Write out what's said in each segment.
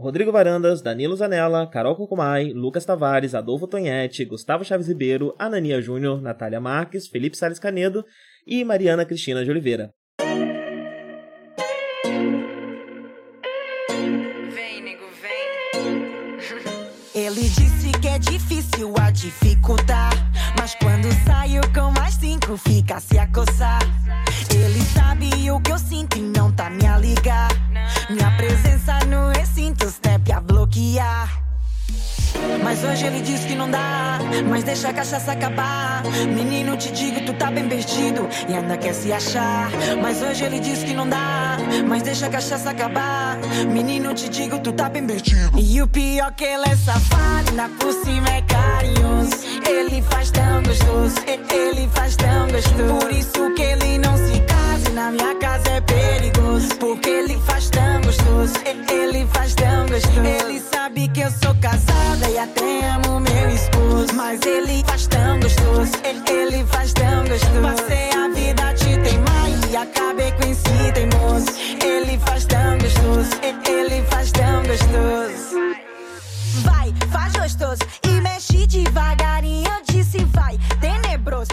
Rodrigo Varandas, Danilo Zanella, Carol Cocumai, Lucas Tavares, Adolfo Tonhete, Gustavo Chaves Ribeiro, Anania Júnior, Natália Marques, Felipe Salles Canedo e Mariana Cristina de Oliveira. Vem, nego, vem. Ele disse que é difícil a dificultar, mas quando saiu com mais cinco fica a se acossar. Sabe o que eu sinto e não tá me a ligar. Minha presença no recinto, step a bloquear. Mas hoje ele diz que não dá, mas deixa a cachaça acabar. Menino, te digo, tu tá bem perdido e ainda quer se achar. Mas hoje ele diz que não dá, mas deixa a cachaça acabar. Menino, te digo, tu tá bem perdido. E o pior que ele é safado, na por cima é carinhoso. Ele faz tão gostoso, ele faz tão gostoso. Por isso que ele não se na minha casa é perigoso. Porque ele faz tão gostoso, ele faz tão gostoso. Ele sabe que eu sou casada e até amo meu esposo. Mas ele faz tão gostoso, ele faz tão gostoso. Passei a vida te teimar e acabei com esse teimoso. Ele faz tão gostoso, ele faz tão gostoso. Vai, faz gostoso e mexe devagarinho. Eu disse vai, tenebroso.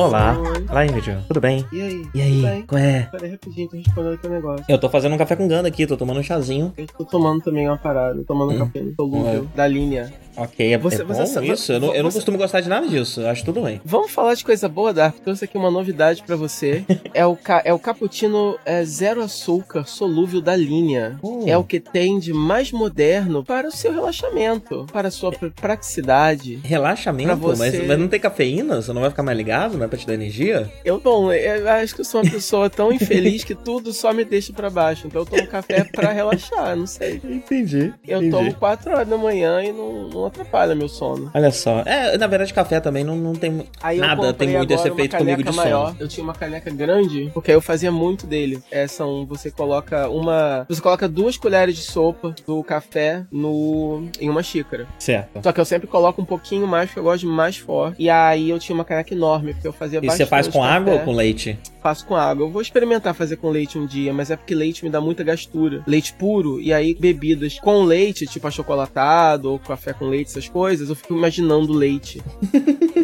Olá, olá Ingrid, tudo bem? E aí? E aí, bem? qual é? Peraí, rapidinho, tô respondendo aqui um negócio. Eu tô fazendo um café com ganda aqui, tô tomando um chazinho. Eu tô tomando também uma parada, tomando um Hum. café solúvel da linha. Ok, é, Você- é bom você isso? Eu não, eu não costumo gostar de nada disso, acho tudo bem. Vamos falar de coisa boa, Dark. Trouxe aqui uma novidade pra você. é, o é o cappuccino é, zero açúcar solúvel da linha. Hum. É o que tem de mais moderno para o seu relaxamento, para a sua pr- praticidade. Relaxamento, você- mas, mas não tem cafeína? Você não vai ficar mais ligado? Não é pra te dar energia? Eu, bom, eu acho que eu sou uma pessoa tão infeliz que tudo só me deixa pra baixo. Então eu tomo café pra relaxar, não sei. Entendi. Eu tomo 4 horas da manhã e não, não atrapalha meu sono. Olha só. É, na verdade, café também não, não tem. Aí eu Nada tem muito esse efeito comigo de maior. sono. Eu tinha uma caneca grande, porque aí eu fazia muito dele. É, são, você coloca uma. Você coloca duas colheres de sopa do café no em uma xícara. Certo. Só que eu sempre coloco um pouquinho mais, porque eu gosto de mais forte. E aí eu tinha uma caneca enorme, porque eu fazia E bastante. você faz com café. água ou com leite? Faço com água. Eu vou experimentar fazer com leite um dia, mas é porque leite me dá muita gastura. Leite puro, e aí bebidas com leite, tipo achocolatado ou café com leite, essas coisas, eu fico imaginando leite.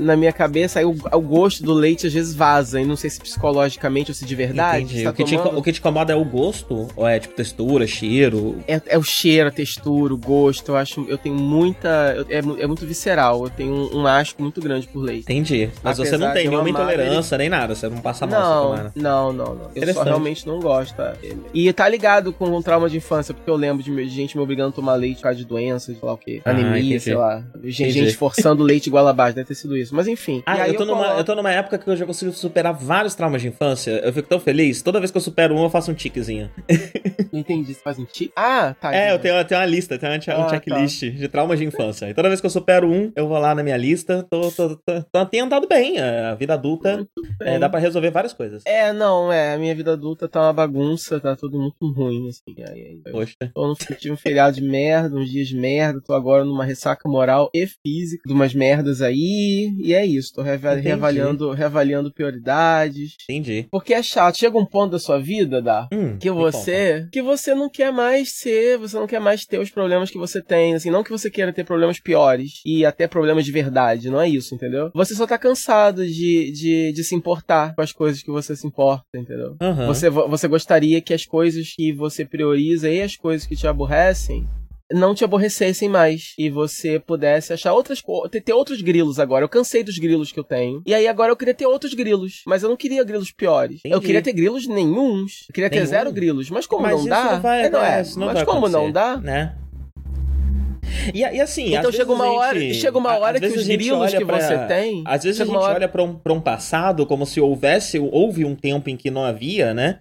Na minha cabeça, aí o, o gosto do leite às vezes vaza, e não sei se psicologicamente ou se de verdade. Entendi. tá o, que te, o que te incomoda é o gosto? Ou é tipo textura, cheiro? É, é o cheiro, a textura, o gosto. Eu acho. Eu tenho muita. É, é muito visceral. Eu tenho um, um asco muito grande por leite. Entendi. Mas você não Apesar tem de nenhuma intolerância nem nada, você não passa mal Não, tomar. não, não, não. Eu só realmente não gosto. é. E tá ligado com o trauma de infância, porque eu lembro de de gente me obrigando a tomar leite por causa de doenças, sei lá o quê. Ah, Anemia, entendi. sei lá. Gente, Entendi. gente forçando leite igual abaixo, deve ter sido isso. Mas enfim. Ah, eu tô, numa, coloco- eu tô numa época que eu já consigo superar vários traumas de infância. Eu fico tão feliz. Toda vez que eu supero um, eu faço um tiquezinho. Não entendi. Você faz um tique? Ah, tá. É, eu tenho, eu tenho uma lista, tenho um Ah, checklist de traumas de infância. E toda vez que eu supero um, eu vou lá na minha lista. Tô, tô, tô, tô- tem andado bem. A vida adulta é, dá pra resolver várias coisas. É, não, é. A minha vida adulta tá uma bagunça, tá tudo muito ruim, assim. Aí, aí, eu Poxa. Tô no tive um feriado de merda, uns dias de merda, tô agora numa ressaca moral e física de umas merdas aí, e é isso, tô Entendi. reavaliando, reavaliando prioridades. Entendi. Porque é chato, chega um ponto da sua vida, Dá, Hum, que você, que você não quer mais ser, você não quer mais ter os problemas que você tem, assim, não que você queira ter problemas piores e até problemas de verdade, não é isso, entendeu? Você só tá cansado de, de, de se importar com as coisas que você se importa, entendeu? Aham. Você, você gostaria que as coisas que você prioriza e as coisas que te aborrecem não te aborrecessem mais e você pudesse achar outras coisas, ter, ter outros grilos agora. Eu cansei dos grilos que eu tenho. E aí agora eu queria ter outros grilos, mas eu não queria grilos piores. Eu Entendi. queria ter grilos nenhuns. Eu queria ter Nenhum? zero grilos, mas como Mas não dá, não vai, é, não é. não mas como não dá, Né? E, e assim, então chega uma, gente, hora, chega uma hora que os grilos que pra, você tem. Às vezes a gente hora... olha para um, pra um passado como se houvesse, houve um tempo em que não havia, né?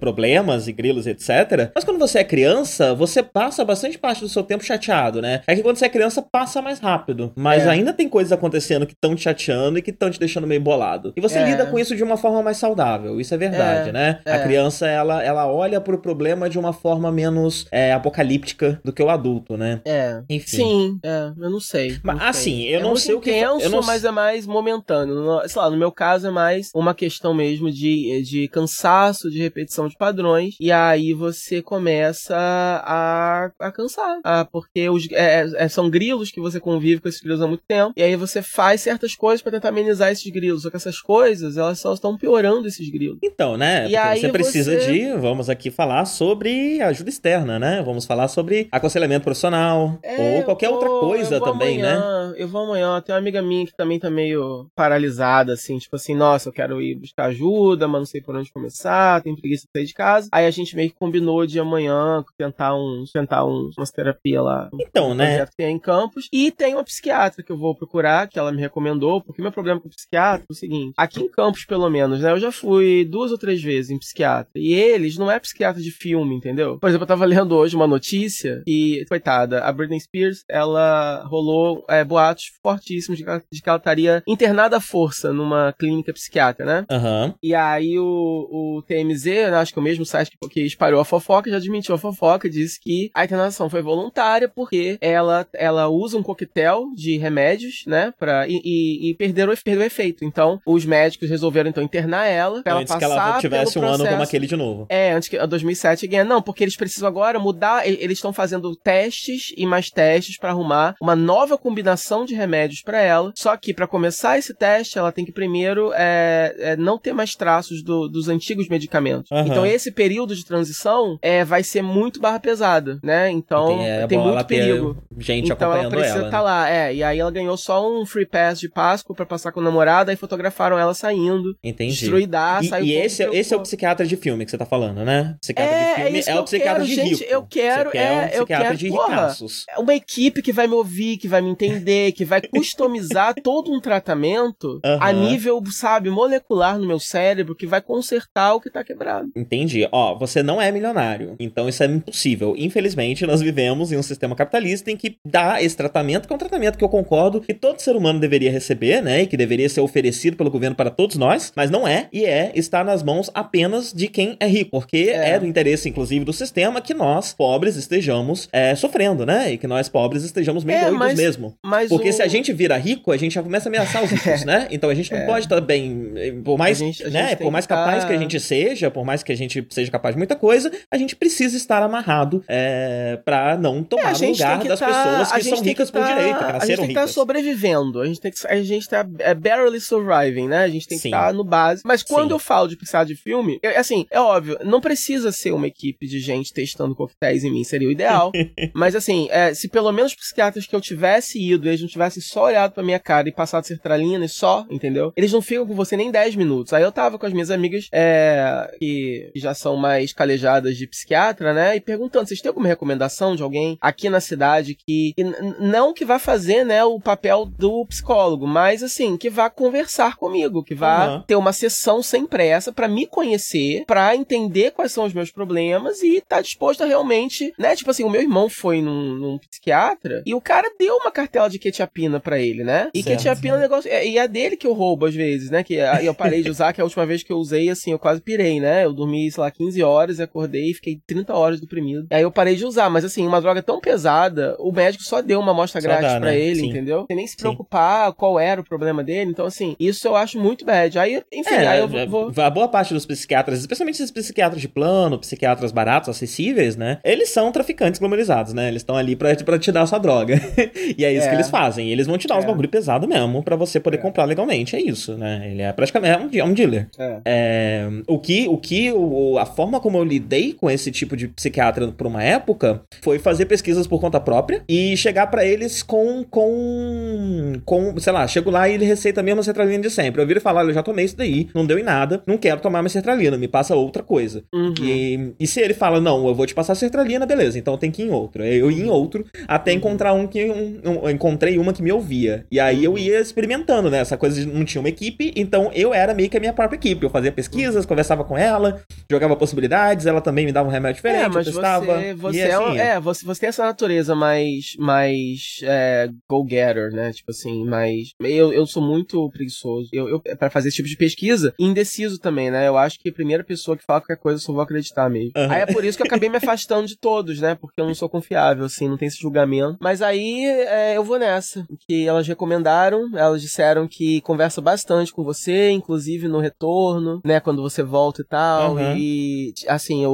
Problemas e grilos, etc. Mas quando você é criança, você passa bastante parte do seu tempo chateado, né? É que quando você é criança, passa mais rápido. Mas é. ainda tem coisas acontecendo que estão te chateando e que estão te deixando meio bolado. E você é. lida com isso de uma forma mais saudável. Isso é verdade, é. né? A é. criança, ela, ela olha pro problema de uma forma menos é, apocalíptica do que o adulto, né? É. Enfim. Sim, é, eu não sei. Mas, não assim, eu é não sei o que. Intenso, eu não... mas é mais momentâneo. Sei lá, no meu caso é mais uma questão mesmo de, de cansaço, de repetição de padrões. E aí você começa a, a cansar. Ah, porque os, é, é, são grilos que você convive com esses grilos há muito tempo. E aí você faz certas coisas para tentar amenizar esses grilos. Só que essas coisas, elas só estão piorando esses grilos. Então, né? E aí você precisa você... de. Vamos aqui falar sobre ajuda externa, né? Vamos falar sobre aconselhamento profissional. É, ou qualquer outra coisa também, né? amanhã, né? Eu vou amanhã. Tem uma amiga minha que também tá meio paralisada, assim, tipo assim, nossa, eu quero ir buscar ajuda, mas não sei por onde começar, tenho preguiça de sair de casa. Aí a gente meio que combinou de amanhã tentar um, tentar um, umas terapia lá. Então, um né? Que em campus. E tem uma psiquiatra que eu vou procurar, que ela me recomendou, porque meu problema com o psiquiatra é o seguinte: aqui em campus, pelo menos, né? Eu já fui duas ou três vezes em psiquiatra. E eles não é psiquiatra de filme, entendeu? Por exemplo, eu tava lendo hoje uma notícia e, coitada, a Britney Spears, ela rolou é, boatos fortíssimos de que, ela, de que ela estaria internada à força numa clínica psiquiatra, né? Uhum. E aí o, o TMZ, né, acho que é o mesmo site que, que espalhou a fofoca, já admitiu a fofoca, disse que a internação foi voluntária porque ela, ela usa um coquetel de remédios, né? Pra, e, e, e perdeu o efeito. Então, os médicos resolveram então internar ela pra antes ela passar que ela tivesse um ano como aquele de novo. É, antes que a 2007 ganha. Não, porque eles precisam agora mudar, eles estão fazendo testes e mais testes para arrumar uma nova combinação de remédios para ela. Só que para começar esse teste, ela tem que primeiro é, é, não ter mais traços do, dos antigos medicamentos. Uhum. Então esse período de transição é, vai ser muito barra pesada, né? Então é, tem muito perigo. Gente então ela precisa estar tá lá, é. E aí ela ganhou só um free pass de Páscoa para passar com a namorada e fotografaram ela saindo. Entendi. Destruidar, e, e esse, é, esse é o psiquiatra de filme que você tá falando, né? Psiquiatra é, de filme é, é o psiquiatra quero, de gente, rico. Eu quero, você é, um psiquiatra eu quero, de porra, ricaços. Uma equipe que vai me ouvir, que vai me entender, que vai customizar todo um tratamento uhum. a nível, sabe, molecular no meu cérebro, que vai consertar o que tá quebrado. Entendi. Ó, você não é milionário, então isso é impossível. Infelizmente, nós vivemos em um sistema capitalista em que dá esse tratamento, que é um tratamento que eu concordo que todo ser humano deveria receber, né, e que deveria ser oferecido pelo governo para todos nós, mas não é, e é estar nas mãos apenas de quem é rico, porque é, é do interesse, inclusive, do sistema que nós, pobres, estejamos é, sofrendo, né, e que nós, pobres, estejamos meio é, doidos mas, mesmo. Mas porque o... se a gente vira rico, a gente já começa a ameaçar os ricos, né? Então a gente não é. pode estar bem, por mais, a gente, a né, por mais capaz que, tá... que a gente seja, por mais que a gente seja capaz de muita coisa, a gente precisa estar amarrado é, para não tomar o lugar das tá... pessoas que são ricas que tá... por direito, que nasceram ricas. A gente tem que estar sobrevivendo, a gente tem que a gente tá é, barely surviving, né? A gente tem que estar no base. Mas quando Sim. eu falo de pensar de filme, eu, assim, é óbvio, não precisa ser uma equipe de gente testando coquetéis em mim, seria o ideal. mas assim, é, se pelo menos os psiquiatras que eu tivesse ido, eles não tivessem só olhado pra minha cara e passado sertralina e só, entendeu? Eles não ficam com você nem 10 minutos. Aí eu tava com as minhas amigas é, que já são mais calejadas de psiquiatra, né? E perguntando, vocês têm alguma recomendação de alguém aqui na cidade que, que não que vá fazer, né, o papel do psicólogo, mas assim, que vá conversar comigo, que vá uhum. ter uma sessão sem pressa para me conhecer, para entender quais são os meus problemas e tá disposto a realmente, né? Tipo assim, o meu irmão foi num, num psiquiatra e o cara deu uma cartela de quetiapina para ele, né? E certo. quetiapina é um negócio. E é dele que eu roubo às vezes, né? Que eu parei de usar, que a última vez que eu usei, assim, eu quase pirei, né? Eu dormi, sei lá, 15 horas e acordei e fiquei 30 horas deprimido. Aí eu parei de usar, mas assim, uma droga tão pesada, o médico só deu uma amostra só grátis dá, pra né? ele, Sim. entendeu? Sem nem se preocupar Sim. qual era o problema dele. Então, assim, isso eu acho muito bad. Aí, enfim, é, aí eu vou. A boa parte dos psiquiatras, especialmente esses psiquiatras de plano, psiquiatras baratos, acessíveis, né? Eles são traficantes glamorizados, né? Eles estão ali pra, pra te dar a sua droga. e é isso é. que eles fazem. Eles vão te dar uns É. bagulho pesado mesmo pra você poder É. comprar legalmente. É isso, né? Ele é praticamente é um, é um dealer. É. É, o que, o que o, a forma como eu lidei com esse tipo de psiquiatra por uma época foi fazer pesquisas por conta própria e chegar pra eles com, com, com, sei lá, chego lá e ele receita a mesma sertralina de sempre. Eu viro e falo, olha, eu já tomei isso daí, não deu em nada, não quero tomar mais sertralina, me passa outra coisa. Uhum. E, e se ele fala, não, eu vou te passar sertralina, beleza, então tem que ir em outro. Eu ia em outro até encontrar um que. Um, um- encontrei uma que me ouvia. E aí eu ia experimentando, né? Essa coisa de não tinha uma equipe, então eu era meio que a minha própria equipe. Eu fazia pesquisas, conversava com ela, jogava possibilidades, ela também me dava um remédio diferente, É, mas eu testava. você, você é, assim, um- é, você, você tem essa natureza mais, mais é, go-getter, né? Tipo assim, mais. Eu, eu sou muito preguiçoso. Eu, eu, para fazer esse tipo de pesquisa, indeciso também, né? Eu acho que a primeira pessoa que fala qualquer coisa eu só vou acreditar mesmo. Aham. Aí é por isso que eu acabei me afastando de todos, né? Porque eu não sou confiável, assim, não tem julgamento. Mas aí é, eu vou nessa. Que elas recomendaram, elas disseram que conversa bastante com você, inclusive no retorno, né? Quando você volta e tal. Aham. E assim, o,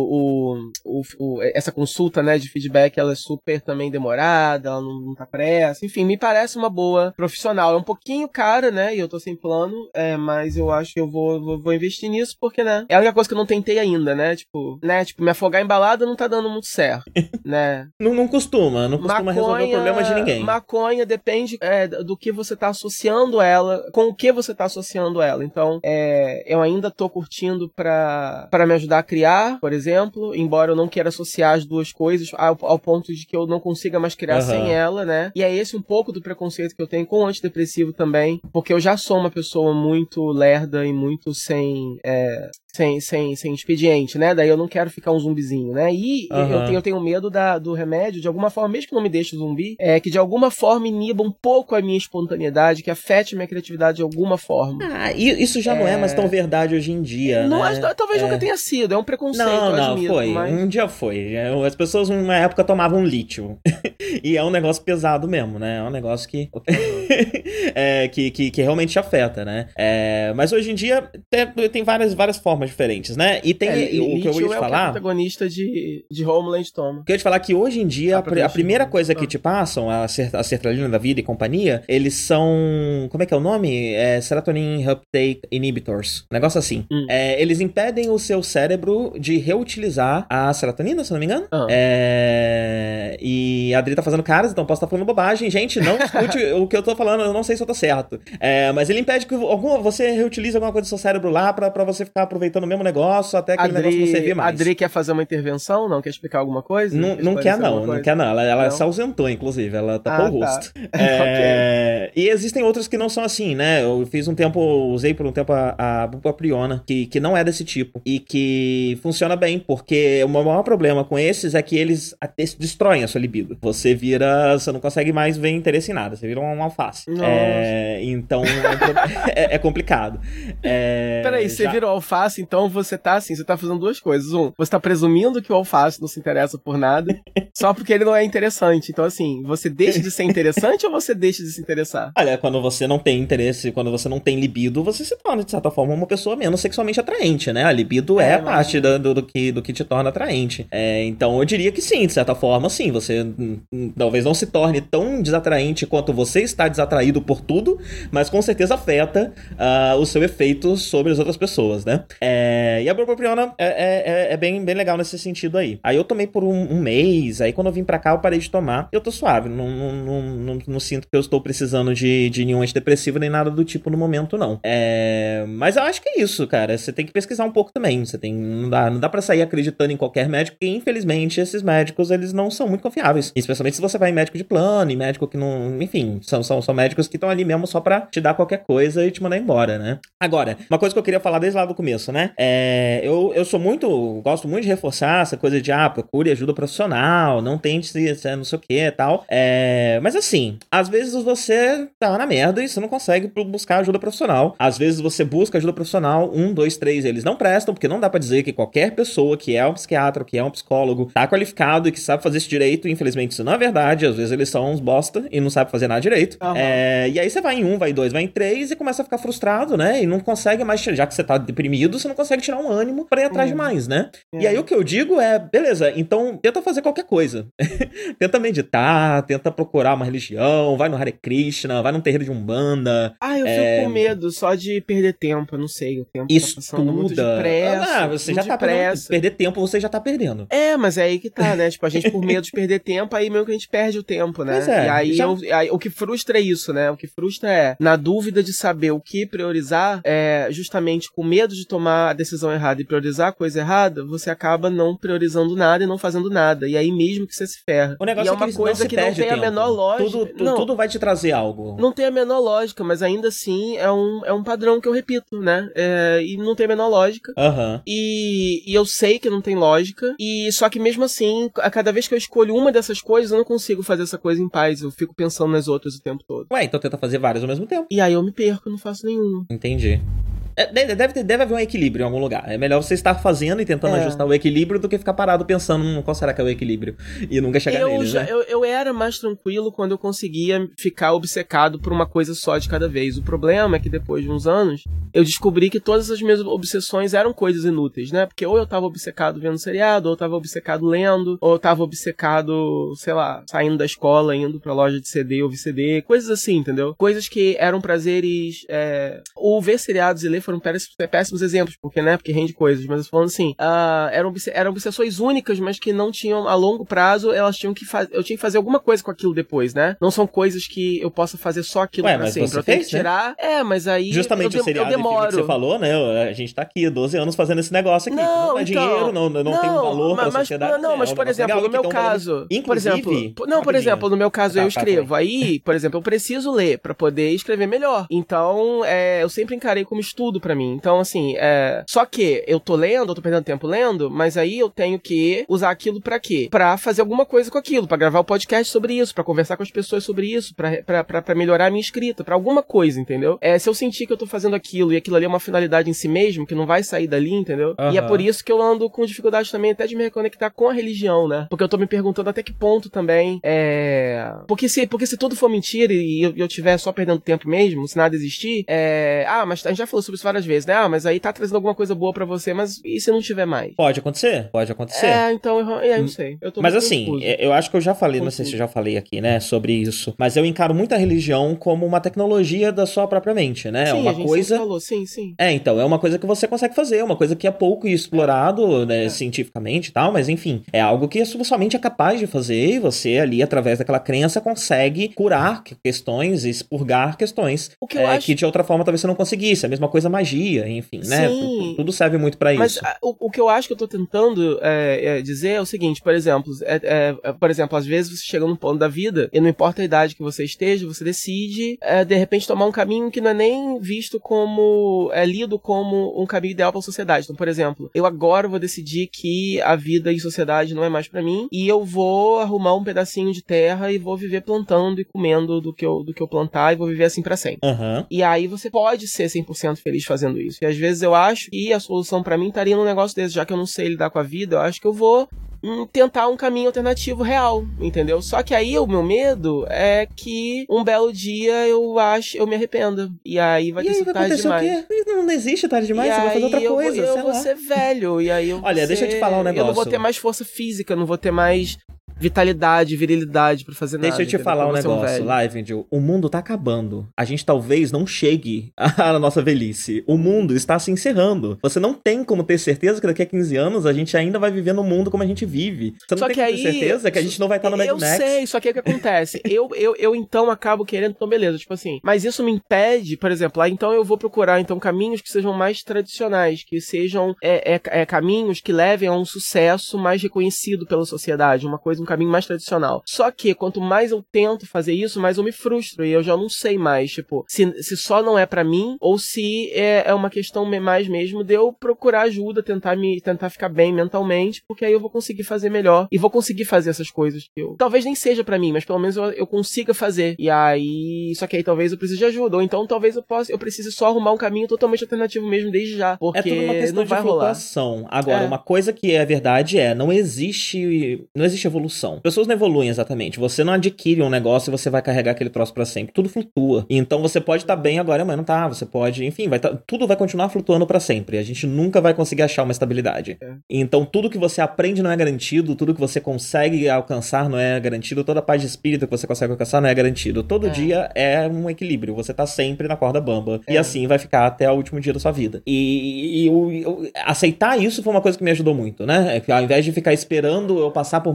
o- o- essa consulta, né, de feedback, ela é super também demorada, ela não, não tá pressa. Enfim, me parece uma boa profissional. É um pouquinho cara, né? E eu tô sem plano, é, mas eu acho que eu vou, vou, vou investir nisso, porque, né? É a única coisa que eu não tentei ainda, né? Tipo, né? Tipo, me afogar em balada não tá dando muito certo, né? Não, não costuma, não costuma resolver o problema de ninguém. Maconha depende é, do que você tá associando ela, com o que você tá associando ela. Então, é, eu ainda tô curtindo pra, pra me ajudar a criar, por exemplo, embora eu não queira associar as duas coisas ao, ao ponto de que eu não consiga mais criar Aham. sem ela, né? E é esse um pouco do preconceito que eu tenho com o antidepressivo também, porque eu já sou uma pessoa muito lerda e muito sem, é, sem, sem, sem expediente, né? Daí eu não quero ficar um zumbizinho, né? E eu, Aham. tenho, eu tenho medo da, do remédio, de alguma forma, mesmo que não me deixe zumbi, é que de alguma forma iniba um pouco a minha espontaneidade, que afete a minha criatividade de alguma forma. Ah, e isso já não é É. mais tão verdade hoje em dia, não, né? talvez É. nunca tenha sido, é um preconceito, Não, eu não, admito, foi. mas... Um dia foi. É, As pessoas, numa época, tomavam lítio. e é um negócio pesado mesmo, né? É um negócio que. é, que, que, que realmente afeta, né? É, mas hoje em dia tem, tem várias, várias formas diferentes, né? E tem É, o que eu vou te é o falar. protagonista de, de Homeland toma. O que eu ia te falar que hoje em dia, a, a primeira coisa que te passam, a, cer- a sertralina da vida e companhia, eles são. Como é que é o nome? É Serotonin Uptake Inhibitors. Um negócio assim. Hum. É, eles impedem o seu cérebro de reutilizar a serotonina, se não me engano. Ah. É, E a Adri tá fazendo caras, então posso estar falando bobagem. Gente, não escute o que eu tô falando, eu não sei se eu tô certo. É, mas ele impede que você reutilize alguma coisa do seu cérebro lá pra você ficar aproveitando o mesmo negócio até aquele negócio não servir Adri, mais. Adri quer fazer uma intervenção? Não? Quer explicar alguma coisa? Não, não quer, não, não quer, não. Ela, ela Não? se ausentou, inclusive. Ela tapou Ah, o tá. rosto. É, E existem outras que não são assim, né? Eu fiz um tempo, usei por um tempo a, a bupropiona, que, que não é desse tipo. E que funciona bem, porque o maior problema com esses é que eles destroem a sua libido. Você vira. Você não consegue mais ver interesse em nada. Você vira um alface. É, então é, é- é complicado. É, Peraí, você já- virou alface, então você tá assim, você tá fazendo duas coisas. Um, você tá presumindo que o alface não se interessa por nada, só porque ele não é interessante. Então, assim, você deixa de ser interessante ou você deixa de se interessar? Olha, quando você não tem interesse, quando você não tem libido, você se torna, de certa forma, uma pessoa menos sexualmente atraente, né? A libido é, É, parte do, do, que, do que te torna atraente. É, então eu diria que sim, de certa forma, sim. Você talvez não se torne tão desatraente quanto você está desatraído por tudo, mas com certeza afeta ah, o seu efeito sobre as outras pessoas, né? É, e a bupropiona é, é, é- é bem, bem legal nesse sentido aí. Aí eu tomei por um, um mês, aí quando eu vim pra cá eu parei de tomar. Eu tô suave, não, não, não, não, não sinto que eu estou precisando de, de nenhum antidepressivo nem nada do tipo no momento, não. É, mas eu acho que é isso, cara. Você tem que pesquisar um pouco também. Você tem. Não dá, não dá pra sair acreditando em qualquer médico, porque infelizmente esses médicos eles não são muito confiáveis. Especialmente se você vai em médico de plano, em médico que não. Enfim, são, são, são médicos que estão ali mesmo só pra te dar qualquer coisa e te mandar embora, né? Agora, uma coisa que eu queria falar desde lá do começo, né? É, eu, eu sou muito. Gosto muito de reforçar essa coisa de, ah, procure ajuda profissional, não tente se, não sei o que e tal. É, mas assim, às vezes você tá na merda e você não consegue buscar ajuda profissional. Às vezes você busca ajuda profissional, um, dois, três, eles não prestam, porque não dá pra dizer que qualquer pessoa que é um psiquiatra, que é um psicólogo, tá qualificado e que sabe fazer isso direito. Infelizmente, isso não é verdade. Às vezes eles são uns bosta e não sabem fazer nada direito. Aham. É, e aí você vai em um, vai em dois, vai em três e começa a ficar frustrado, né? E não consegue mais, já que você tá deprimido, você não consegue tirar um ânimo para ir atrás É. de mais, né? É. E aí o que eu digo é, beleza, então tenta fazer qualquer coisa. tenta meditar, tenta procurar uma religião, vai no Hare Krishna, vai num terreiro de Umbanda. Ah, eu É. fico com medo só de perder tempo, eu não sei, o tempo Isso tá passando muito tudo. depressa. Ah, você já muito tá depressa. Perder tempo, você já tá perdendo. É, mas é aí que tá, né? Tipo, a gente por medo de perder tempo, aí meio que a gente perde o tempo, né? Pois é, e aí, já- eu- aí o que frustra é isso, né? O que frustra é, na dúvida de saber o que priorizar, é justamente com medo de tomar a decisão errada e priorizar a coisa errada, você acaba não priorizando nada e não fazendo nada. E aí mesmo que você se ferra. O negócio e é é que uma não coisa se que não tem a tempo. menor lógica. Tudo, tu- não, tudo vai te trazer algo. não tem a menor lógica, mas ainda assim é um, é um padrão que eu repito, né? É, e não tem a menor lógica. Aham. E, e eu sei que não tem lógica. E só que mesmo assim, a cada vez que eu escolho uma dessas coisas, eu não consigo fazer essa coisa em paz. Eu fico pensando nas outras o tempo todo. Ué, então tenta fazer várias ao mesmo tempo. E aí eu me perco, não faço nenhuma. Entendi. É, deve, deve, ter- deve haver um equilíbrio em algum lugar. É melhor você estar fazendo e tentando É. ajustar o equilíbrio do que ficar parado pensando hum, qual será que é o equilíbrio e nunca chegar Eu, nele, já- né? eu, eu era mais tranquilo quando eu conseguia ficar obcecado por uma coisa só de cada vez. O problema é que depois de uns anos, eu descobri que todas as minhas obsessões eram coisas inúteis, né? Porque ou eu tava obcecado vendo seriado, ou eu tava obcecado lendo, ou eu tava obcecado, sei lá, saindo da escola, indo pra loja de CD, ouvir CD, coisas assim, entendeu? Coisas que eram prazeres. É... O ver seriados e ler foram péssimos, péssimos exemplos, porque, né? Porque rende coisas, mas eu tô falando assim, ah, eram, eram obsessões únicas, mas que não tinham a longo prazo, elas tinham que fazer. Eu tinha que fazer alguma coisa com aquilo depois, né? Não são coisas que eu possa fazer só aquilo Ué, pra sempre. eu tenho fez, que né? tirar. É, mas aí. Justamente eu, o seriado eu demoro. que você falou, né? A gente tá aqui 12 anos fazendo esse negócio aqui. Não, não é então, dinheiro, não, não, tem um valor pra mas, mas- sociedade. Não, né? mas É um por exemplo, legal no meu um caso, por Inclusive, exemplo, po- não, por exemplo, no meu caso Tá, eu tá, escrevo. Aí, por exemplo, eu preciso ler pra poder escrever melhor. Então, é, eu sempre encarei como estudo pra mim. Então, assim, é, só que eu tô lendo, eu tô perdendo tempo lendo, mas aí eu tenho que usar aquilo pra quê? Pra fazer alguma coisa com aquilo, pra gravar o podcast sobre isso, pra conversar com as pessoas sobre isso, pra melhorar a minha escrita, pra alguma coisa, entendeu? É, se eu sentir que eu tô fazendo aquilo e aquilo ali é uma finalidade em si mesmo, que não vai sair dali, entendeu? E é por isso que eu ando com dificuldade também até de me reconectar com a religião, né? Porque eu tô me perguntando até que ponto também é. Porque se, porque se tudo for mentira e eu, eu tiver só perdendo tempo mesmo, se nada existir, é. Ah, mas a gente já falou sobre isso várias vezes, né? Ah, mas aí tá trazendo alguma coisa boa pra você, mas e se não tiver mais? Pode acontecer, pode acontecer. É, então eu, é, eu não sei. Eu Mas assim, confuso. é- eu acho que eu já falei, não sei se eu já falei aqui, né, sobre isso. Mas eu encaro muito a religião como uma tecnologia da sua própria mente, né? É sim, a uma gente coisa. falou, sim, sim. É, então, é uma coisa que você consegue fazer, é uma coisa que é pouco explorado, né, cientificamente e tal, mas enfim, é algo que a sua mente é capaz de fazer e você ali, através daquela crença, consegue curar que- questões, expurgar questões O que eu é, acho- que de outra forma talvez você não conseguisse. A mesma coisa magia, enfim, né? Sim. Tu- Tudo serve muito pra Mas isso. a- o, o que eu acho que eu tô tentando é, é, dizer é o seguinte, por exemplo, é- é- é, por exemplo, às vezes você chega num ponto da vida e não importa a idade que você esteja, você decide é, de repente tomar um caminho que não é nem visto como é lido como um caminho ideal pra sociedade. Então, por exemplo, eu agora vou decidir que a vida em sociedade não é mais pra mim e eu vou arrumar um pedacinho de terra e vou viver plantando e comendo do que eu, do que eu plantar e vou viver assim pra sempre. Aham. E aí você pode ser 100% feliz fazendo isso. E às vezes eu acho que a solução pra mim estaria num negócio desse, já que eu não sei lidar com a vida, eu acho que eu vou hum, tentar um caminho alternativo real, entendeu? Só que aí o meu medo é que um belo dia eu acho, eu me arrependa. E aí vai E ter aí vai tarde acontecer o demais. quê? Não, não existe tarde demais, E você vai fazer outra eu vou- coisa, Eu, sei vou lá. ser velho, e aí eu vou Olha, deixa eu te ser- falar um Eu não vou negócio. ter mais força física, não vou ter mais vitalidade, virilidade pra fazer nada. Deixa eu te falar um ser negócio, velho. Live, o mundo tá acabando. A gente talvez não chegue à nossa velhice. O mundo está se encerrando. Você não tem como ter certeza que daqui a 15 anos a gente ainda vai viver no mundo como a gente vive. Você não Só tem que como ter aí- certeza que a gente não vai estar no Mad Eu Max. sei, só que o que acontece? eu, eu, eu então acabo querendo, então beleza, tipo assim. Mas isso me impede, por exemplo, ah, então eu vou procurar então caminhos que sejam mais tradicionais, que sejam é, é, é, caminhos que levem a um sucesso mais reconhecido pela sociedade, uma coisa, um caminho mais tradicional. Só que quanto mais eu tento fazer isso, mais eu me frustro e eu já não sei mais, tipo, se, se só não é pra mim ou se é, é uma questão mais mesmo de eu procurar ajuda, tentar me tentar ficar bem mentalmente, porque aí eu vou conseguir fazer melhor e vou conseguir fazer essas coisas que eu talvez nem seja pra mim, mas pelo menos eu, eu consiga fazer. E aí, só que aí talvez eu precise de ajuda, ou então talvez eu possa, eu precise só arrumar um caminho totalmente alternativo mesmo desde já, porque É tudo uma questão não de vai rolar. flutuação. Agora, É. uma coisa que é verdade é, não existe, não existe evolução Pessoas não evoluem exatamente. Você não adquire um negócio e você vai carregar aquele troço para sempre. Tudo flutua. Então você pode estar tá bem agora, mas não tá. Você pode, enfim, vai tá, tudo vai continuar flutuando para sempre. A gente nunca vai conseguir achar uma estabilidade. É. Então tudo que você aprende não é garantido, tudo que você consegue alcançar não é garantido, toda a paz de espírito que você consegue alcançar não é garantido. Todo é. dia é um equilíbrio. Você tá sempre na corda bamba. É. E assim vai ficar até o último dia da sua vida. E, e eu, eu, aceitar isso foi uma coisa que me ajudou muito, né? É ao invés de ficar esperando eu passar por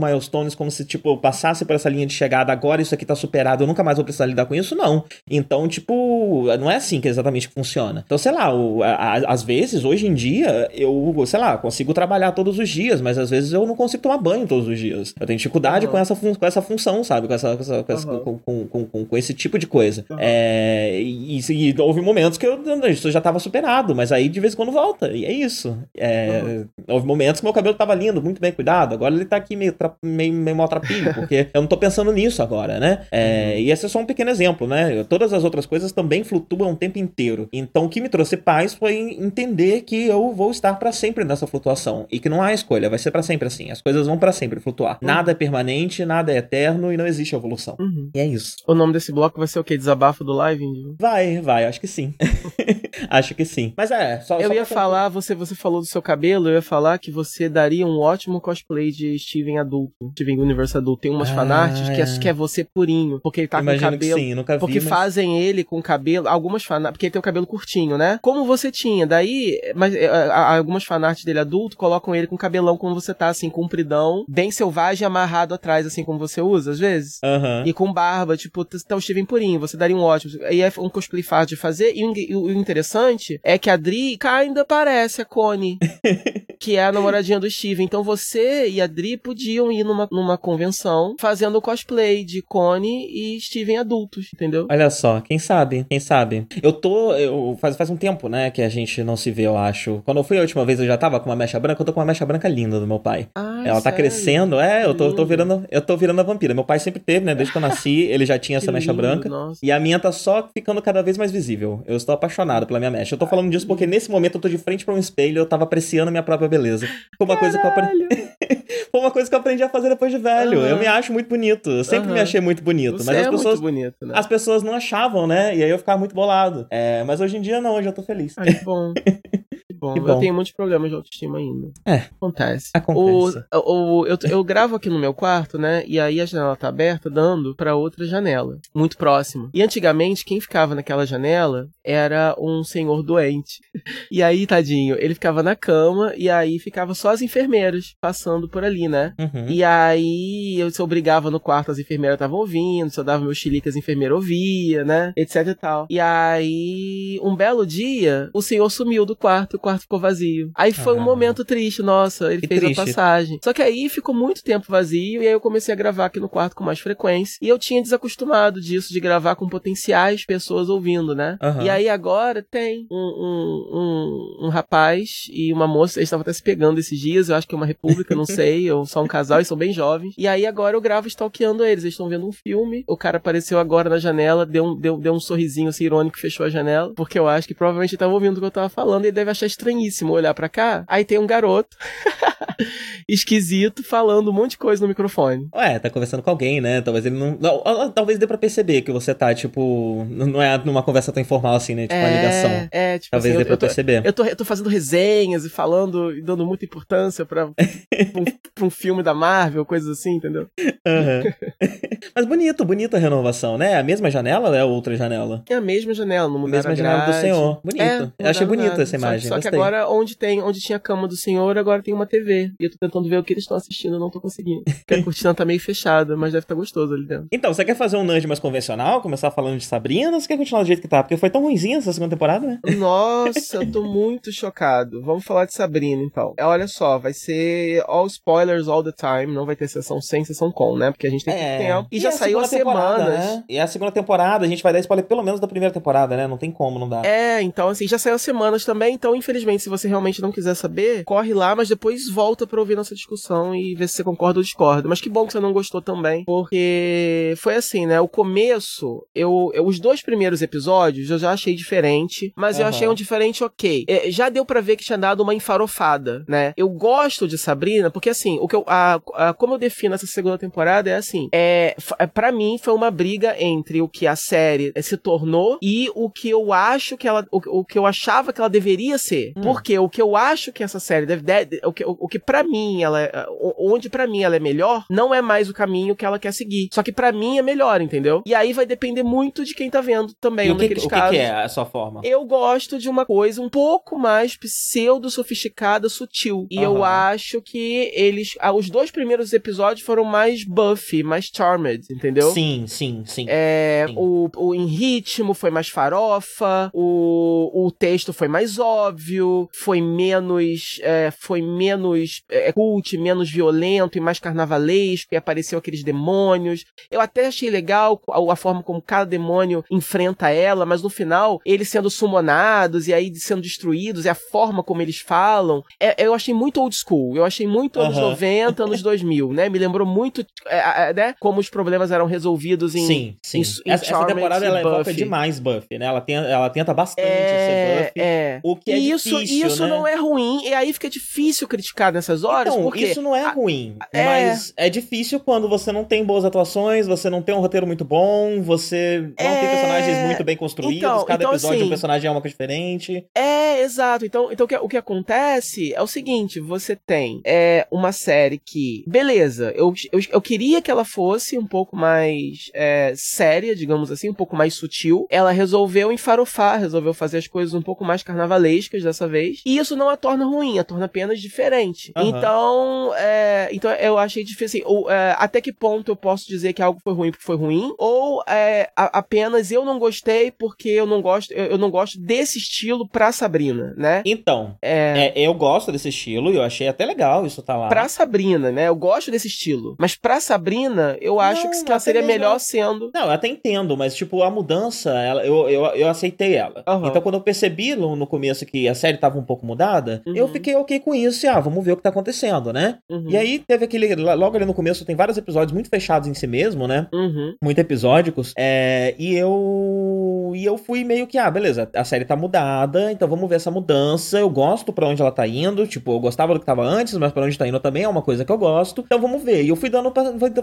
como se, tipo, passasse por essa linha de chegada, agora isso aqui tá superado, eu nunca mais vou precisar lidar com isso, não. Então, tipo, não é assim que exatamente funciona. Então, sei lá, o, a, a, às vezes, hoje em dia, eu, sei lá, consigo trabalhar todos os dias, mas às vezes eu não consigo tomar banho todos os dias. Eu tenho dificuldade uhum. com, essa com essa função, sabe? Com, essa, com, essa, com, essa, com, com, com, com, esse tipo de coisa. Uhum. É, e, e, houve momentos que eu, isso já tava superado, mas aí de vez em quando volta. E é isso. É, uhum. Houve momentos que meu cabelo tava lindo, muito bem cuidado. Agora ele tá aqui meio, meio, meio maltrapilho, porque eu não tô pensando nisso agora, né? É, uhum. E esse é só um pequeno exemplo, né? Todas as outras coisas também flutuam o tempo inteiro. Então o que me trouxe paz foi entender que eu vou estar para sempre nessa flutuação e que não há escolha, vai ser para sempre assim. As coisas vão para sempre flutuar. Uhum. Nada é permanente, nada é eterno e não existe evolução. Uhum. E é isso. O nome desse bloco vai ser o quê? Desabafo do live? Vai, vai, acho que sim. acho que sim. Mas é, só. Eu só ia falar, você, você falou do seu cabelo, eu ia falar que você daria um ótimo cosplay de Steven adulto. Steven Universe adulto. Tem umas ah, fanarts é. que acho que é você purinho. Porque ele tá com cabelo. sim, nunca vi, porque mas... fazem ele com cabelo. Algumas fanarts. Porque ele tem o cabelo curtinho, né? Como você tinha. Daí, mas é, algumas fanarts dele adulto colocam ele com cabelão quando você tá assim, compridão, bem selvagem, amarrado atrás, assim como você usa, às vezes. Uhum. E com barba, tipo, tá o Steven purinho. Você daria um ótimo. E é um cosplay fácil de fazer. E o interessante é que a Dri ainda parece a Connie. que é a namoradinha do Steven. Então você e a Dri podiam ir numa, numa convenção fazendo cosplay de Connie e Steven adultos, entendeu? Olha só, quem sabe, quem sabe. Eu tô. Eu, faz, faz um tempo, né, que a gente não se vê, eu acho. Quando eu fui a última vez, eu já tava com uma mecha branca, eu tô com uma mecha branca linda do meu pai. Ah, Ela tá sério? crescendo, é, eu tô, tô, virando. Eu tô virando a vampira. Meu pai sempre teve, né? Desde que eu nasci, ele já tinha essa mecha lindo, branca. Nossa. E a minha tá só ficando cada vez mais visível. Eu estou apaixonado pela minha mecha. Eu tô falando disso porque nesse momento eu tô de frente pra um espelho, eu tava apreciando a minha própria beleza. Foi uma coisa que eu aprendi. Foi uma coisa que eu aprendi a fazer depois de velho. Uhum. Eu me acho muito bonito. Eu sempre uhum. me achei muito bonito. Você mas as é pessoas. bonito, né? As pessoas não achavam, né? E aí eu ficava muito bolado. É, mas hoje em dia não, hoje eu tô feliz. Ai, que bom. bom. bom. Eu tenho muitos problemas de autoestima ainda. É. Acontece. Acontece. O, o, eu, eu gravo aqui no meu quarto, né? E aí a janela tá aberta, dando para outra janela, muito próxima. E antigamente, quem ficava naquela janela era um senhor doente. E aí, tadinho, ele ficava na cama e aí ficava só as enfermeiras passando por ali, né? Uhum. E aí eu se obrigava no quarto, as enfermeiras estavam ouvindo, se eu dava meu xilique, as enfermeiras ouvia, né? Etc e tal. E aí, um belo dia, o senhor sumiu do quarto, quarto ficou vazio. Aí foi ah. um momento triste, nossa, ele que fez triste. a passagem. Só que aí ficou muito tempo vazio e aí eu comecei a gravar aqui no quarto com mais frequência. E eu tinha desacostumado disso, de gravar com potenciais pessoas ouvindo, né? Uhum. E aí agora tem um, um, um, um rapaz e uma moça, eles estavam até se pegando esses dias, eu acho que é uma república, não sei, ou só um casal, e são bem jovens. E aí agora eu gravo stalkeando eles, eles estão vendo um filme, o cara apareceu agora na janela, deu um, deu, deu um sorrisinho assim, irônico, fechou a janela, porque eu acho que provavelmente ele tava ouvindo o que eu tava falando e ele deve achar estranhíssimo olhar para cá. Aí tem um garoto esquisito falando um monte de coisa no microfone. Ué, tá conversando com alguém, né? Talvez ele não. talvez dê pra perceber que você tá, tipo. Não é numa conversa tão informal assim, né? Tipo, é, uma ligação. É, tipo Talvez assim, dê pra eu tô, perceber. Eu tô, eu tô fazendo resenhas e falando e dando muita importância pra, pra, um, pra um filme da Marvel, coisas assim, entendeu? Uhum. Mas bonito, bonita a renovação, né? A mesma janela ou é outra janela? É a mesma janela, não mudaram mesma janela do Senhor. Bonito. É, eu achei bonita essa imagem. Só, só que agora, onde tem, onde tinha a cama do Senhor, agora tem uma TV. E eu tô tentando ver o que eles estão assistindo, eu não tô conseguindo. Porque a cortina tá meio fechada, mas deve estar tá gostoso ali dentro. Então, você quer fazer um nudge mais convencional? Começar falando de Sabrina ou você quer continuar do jeito que tá? Porque foi tão ruimzinha essa segunda temporada, né? Nossa, eu tô muito chocado. Vamos falar de Sabrina, então. É, olha só, vai ser all spoilers all the time. Não vai ter sessão sem, sessão com, né? Porque a gente tem É. tempo. E, E já a saiu há semanas. né? E a segunda temporada, a gente vai dar spoiler pelo menos da primeira temporada, né? Não tem como, não dá. É, então assim, já saiu há semanas também, então infelizmente infelizmente, se você realmente não quiser saber, corre lá, mas depois volta pra ouvir nossa discussão e ver se você concorda ou discorda. Mas que bom que você não gostou também, porque foi assim, né? O começo, eu, eu os dois primeiros episódios eu já achei diferente, mas uhum. eu achei um diferente ok. É, já deu para ver que tinha dado uma enfarofada, né? Eu gosto de Sabrina porque assim, o que eu, a, a, como eu defino essa segunda temporada é assim, é, é para mim foi uma briga entre o que a série se tornou e o que eu acho que ela, o, o que eu achava que ela deveria ser. Hum. Porque o que eu acho que essa série deve, deve o que, o, o que para mim ela, é, onde para mim ela é melhor, não é mais o caminho que ela quer seguir. Só que para mim é melhor, entendeu? E aí vai depender muito de quem tá vendo também. E o que, o que, que é a sua forma? Eu gosto de uma coisa um pouco mais pseudo sofisticada, sutil. E uhum. eu acho que eles, ah, os dois primeiros episódios foram mais Buffy, mais Charmed, entendeu? Sim, sim, sim. É, sim. O, o em ritmo foi mais farofa, o, o texto foi mais óbvio, foi menos, é, foi menos é, cult, menos violento e mais carnavalesco, e apareceu aqueles demônios. Eu até achei legal a, a forma como cada demônio enfrenta ela, mas no final, eles sendo summonados e aí sendo destruídos, e a forma como eles falam, é, eu achei muito old school, eu achei muito anos uhum. 90, anos 2000, né? Me lembrou muito, é, é, né? Como os problemas eram resolvidos em. Sim, sim. Em, em essa, essa temporada ela evoca demais Buffy, né? Ela, tem, ela tenta bastante é, ser Buffy. É. O que é e isso, isso né? não é ruim, e aí fica difícil criticar nessas horas. Então, porque isso não é ruim. É... Mas é difícil quando você não tem boas atuações, você não tem um roteiro muito bom, você não é... tem personagens muito bem construídos, então, cada então, episódio assim, um personagem é uma coisa diferente. É, exato. Então, então o, que, o que acontece é o seguinte: você tem é, uma série que, beleza, eu, eu, eu queria que ela fosse um pouco mais é, séria, digamos assim, um pouco mais sutil. Ela resolveu enfarofar, resolveu fazer as coisas um pouco mais carnavalescas dessa vez. E isso não a torna ruim, a torna apenas diferente. Uhum. Então, é, então eu achei difícil. Assim, ou, é, até que ponto eu posso dizer que algo foi ruim porque foi ruim? Ou é, a, apenas eu não gostei porque eu não gosto, eu, eu, não gosto desse estilo pra Sabrina, né? Então, é... é eu gosto desse estilo e eu achei até legal isso tá lá. Pra Sabrina, né? Eu gosto desse estilo. Mas pra Sabrina, eu acho não, que ela seria melhor sendo. Não, eu até entendo, mas tipo, a mudança, ela, eu, eu, eu aceitei ela. Uhum. Então, quando eu percebi no, no, começo que a série tava um pouco mudada, uhum. eu fiquei ok com isso e, ah, vamos ver o que tá acontecendo, né? Uhum. E aí teve aquele. Logo ali no começo tem vários episódios muito fechados em si mesmo, né? Uhum. Muito episódicos. É, e eu. E eu fui meio que, ah, beleza, a série tá mudada, então vamos ver essa mudança. Eu gosto para onde ela tá indo. Tipo, eu gostava do que tava antes, mas para onde tá indo também é uma coisa que eu gosto. Então vamos ver. E eu fui dando,